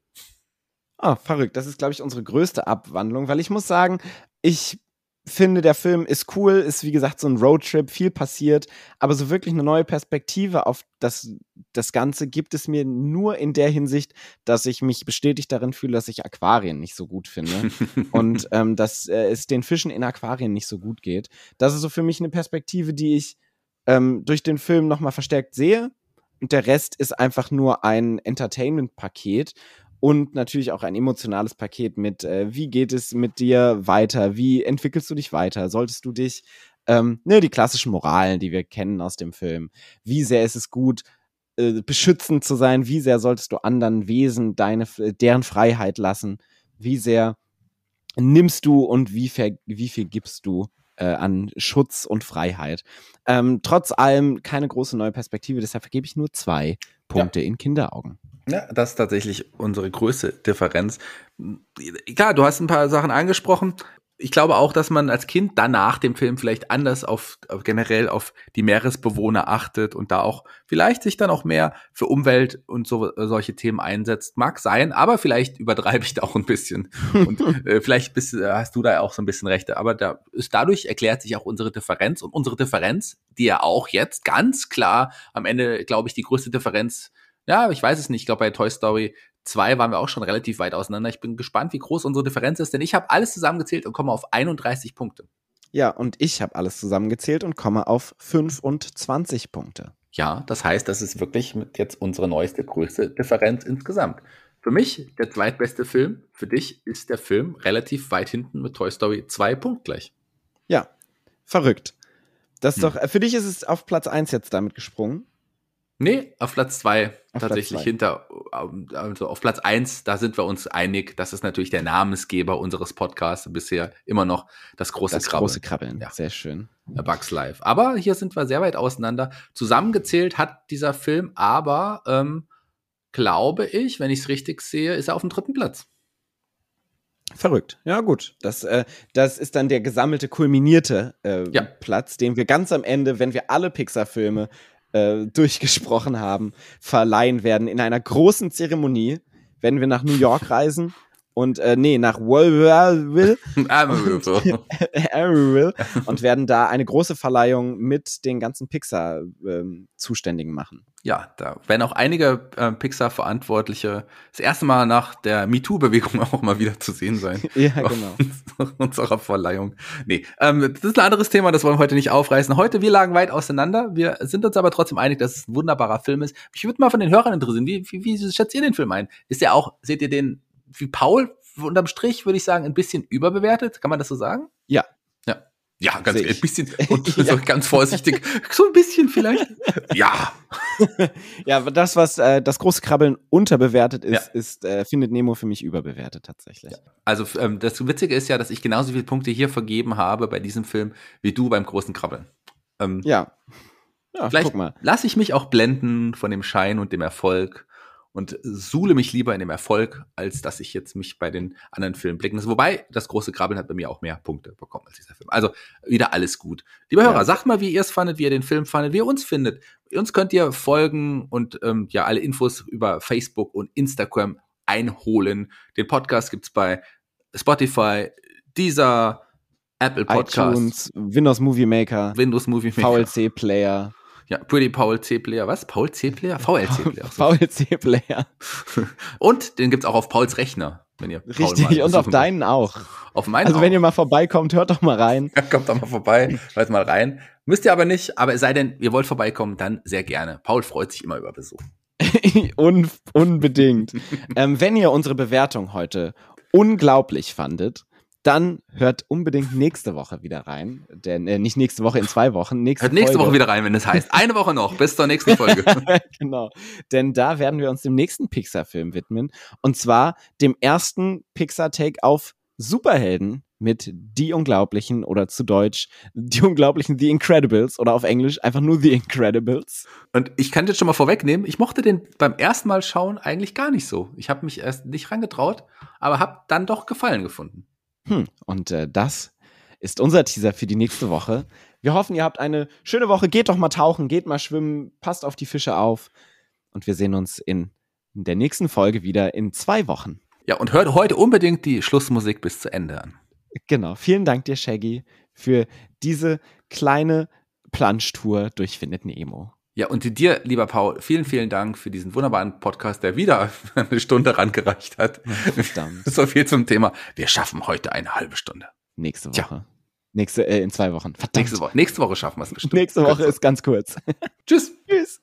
Ah, verrückt. Das ist, glaube ich, unsere größte Abwandlung, weil ich muss sagen, ich finde, der Film ist cool, ist wie gesagt so ein Roadtrip, viel passiert, aber so wirklich eine neue Perspektive auf das, das Ganze gibt es mir nur in der Hinsicht, dass ich mich bestätigt darin fühle, dass ich Aquarien nicht so gut finde und ähm, dass äh, es den Fischen in Aquarien nicht so gut geht. Das ist so für mich eine Perspektive, die ich ähm, durch den Film nochmal verstärkt sehe. Und der Rest ist einfach nur ein Entertainment-Paket und natürlich auch ein emotionales Paket mit, äh, wie geht es mit dir weiter, wie entwickelst du dich weiter, solltest du dich, ähm, ne, die klassischen Moralen, die wir kennen aus dem Film, wie sehr ist es gut, äh, beschützend zu sein, wie sehr solltest du anderen Wesen deine, deren Freiheit lassen, wie sehr nimmst du und wie, viel, wie viel gibst du äh, an Schutz und Freiheit. Ähm, trotz allem keine große neue Perspektive, deshalb vergebe ich nur zwei Punkte ja. in Kinderaugen. Ja, das ist tatsächlich unsere größte Differenz. Klar, du hast ein paar Sachen angesprochen ich glaube auch, dass man als Kind danach dem Film vielleicht anders auf, generell auf die Meeresbewohner achtet und da auch vielleicht sich dann auch mehr für Umwelt und so solche Themen einsetzt. Mag sein, aber vielleicht übertreibe ich da auch ein bisschen. Und äh, vielleicht bist, äh, hast du da auch so ein bisschen Rechte. Aber da ist dadurch erklärt sich auch unsere Differenz und unsere Differenz, die ja auch jetzt ganz klar am Ende, glaube ich, die größte Differenz ja, ich weiß es nicht. Ich glaube, bei Toy Story zwei waren wir auch schon relativ weit auseinander. Ich bin gespannt, wie groß unsere Differenz ist, denn ich habe alles zusammengezählt und komme auf 31 Punkte. Ja, und ich habe alles zusammengezählt und komme auf 25 Punkte. Ja, das heißt, das ist wirklich jetzt unsere neueste, größte Differenz insgesamt. Für mich der zweitbeste Film, für dich ist der Film relativ weit hinten mit Toy Story 2 punktgleich. Ja, verrückt. Das ist hm. doch, für dich ist es auf Platz 1 jetzt damit gesprungen. Nee, auf Platz zwei auf tatsächlich Platz zwei. hinter, also auf Platz eins, da sind wir uns einig, das ist natürlich der Namensgeber unseres Podcasts bisher immer noch das große das Krabbeln. große Krabbeln, ja. sehr schön. A Bugs Life. Aber hier sind wir sehr weit auseinander. Zusammengezählt hat dieser Film aber, ähm, glaube ich, wenn ich es richtig sehe, ist er auf dem dritten Platz. Verrückt. Ja, gut. Das, äh, das ist dann der gesammelte, kulminierte äh, ja. Platz, den wir ganz am Ende, wenn wir alle Pixar-Filme äh, durchgesprochen haben, verleihen werden in einer großen Zeremonie, wenn wir nach New York reisen und äh, nee, nach Wolverville und werden da eine große Verleihung mit den ganzen Pixar-Zuständigen ähm, machen. Ja, da werden auch einige äh, Pixar-Verantwortliche das erste Mal nach der MeToo-Bewegung auch mal wieder zu sehen sein. ja, genau. unserer Verleihung. Nee, ähm, das ist ein anderes Thema, das wollen wir heute nicht aufreißen. Heute, wir lagen weit auseinander. Wir sind uns aber trotzdem einig, dass es ein wunderbarer Film ist. Ich würde mal von den Hörern interessieren, wie, wie, wie schätzt ihr den Film ein? Ist der auch, seht ihr den wie Paul unterm Strich, würde ich sagen, ein bisschen überbewertet. Kann man das so sagen? Ja. Ja. Ganz ein bisschen und ja. so ganz vorsichtig. So ein bisschen vielleicht. ja. ja, das, was äh, das große Krabbeln unterbewertet ist, ja. ist äh, findet Nemo für mich überbewertet tatsächlich. Ja. Also ähm, das Witzige ist ja, dass ich genauso viele Punkte hier vergeben habe bei diesem Film wie du beim großen Krabbeln. Ähm, ja. Ja, vielleicht lasse ich mich auch blenden von dem Schein und dem Erfolg und suhle mich lieber in dem Erfolg, als dass ich jetzt mich bei den anderen Filmen blicken muss. Wobei, das große Krabbeln hat bei mir auch mehr Punkte bekommen als dieser Film. Also wieder alles gut. Lieber Hörer, ja. sagt mal, wie ihr es fandet, wie ihr den Film fandet, wie ihr uns findet. Uns könnt ihr folgen und ähm, ja alle Infos über Facebook und Instagram einholen. Den Podcast gibt's bei Spotify, dieser Apple Podcast, iTunes, Windows Movie Maker, Windows Movie Maker, VLC Player. Ja, Pretty Paul C-Player. Was? Paul C-Player? VLC-Player. VLC-Player. und den gibt's auch auf Pauls Rechner, wenn ihr Richtig, und auf deinen auch. Auf meinen Also, auch. wenn ihr mal vorbeikommt, hört doch mal rein. Ja, kommt doch mal vorbei, hört mal rein. Müsst ihr aber nicht, aber es sei denn, ihr wollt vorbeikommen, dann sehr gerne. Paul freut sich immer über Besuch. Un unbedingt. ähm, wenn ihr unsere Bewertung heute unglaublich fandet, dann hört unbedingt nächste Woche wieder rein. Denn äh, nicht nächste Woche in zwei Wochen. Nächste hört nächste Folge. Woche wieder rein, wenn es heißt. Eine Woche noch, bis zur nächsten Folge. genau. Denn da werden wir uns dem nächsten Pixar-Film widmen. Und zwar dem ersten Pixar-Take auf Superhelden mit Die Unglaublichen oder zu Deutsch Die Unglaublichen The Incredibles oder auf Englisch einfach nur The Incredibles. Und ich kann jetzt schon mal vorwegnehmen, ich mochte den beim ersten Mal schauen eigentlich gar nicht so. Ich habe mich erst nicht rangetraut, aber habe dann doch Gefallen gefunden. Hm, und äh, das ist unser Teaser für die nächste Woche. Wir hoffen, ihr habt eine schöne Woche. Geht doch mal tauchen, geht mal schwimmen, passt auf die Fische auf. Und wir sehen uns in der nächsten Folge wieder in zwei Wochen. Ja, und hört heute unbedingt die Schlussmusik bis zu Ende an. Genau. Vielen Dank dir, Shaggy, für diese kleine Planschtour durch Findet Nemo. Ja, und dir, lieber Paul, vielen, vielen Dank für diesen wunderbaren Podcast, der wieder eine Stunde rangereicht hat. Verdammt. So viel zum Thema. Wir schaffen heute eine halbe Stunde. Nächste Woche. Tja. Nächste, äh, in zwei Wochen. Verdammt. Nächste Woche, nächste Woche schaffen wir es bestimmt. Nächste Woche ist ganz kurz. Tschüss. Tschüss.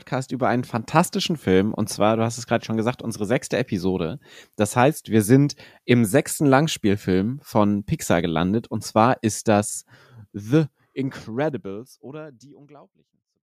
Podcast über einen fantastischen Film. Und zwar, du hast es gerade schon gesagt, unsere sechste Episode. Das heißt, wir sind im sechsten Langspielfilm von Pixar gelandet. Und zwar ist das The Incredibles oder Die Unglaublichen.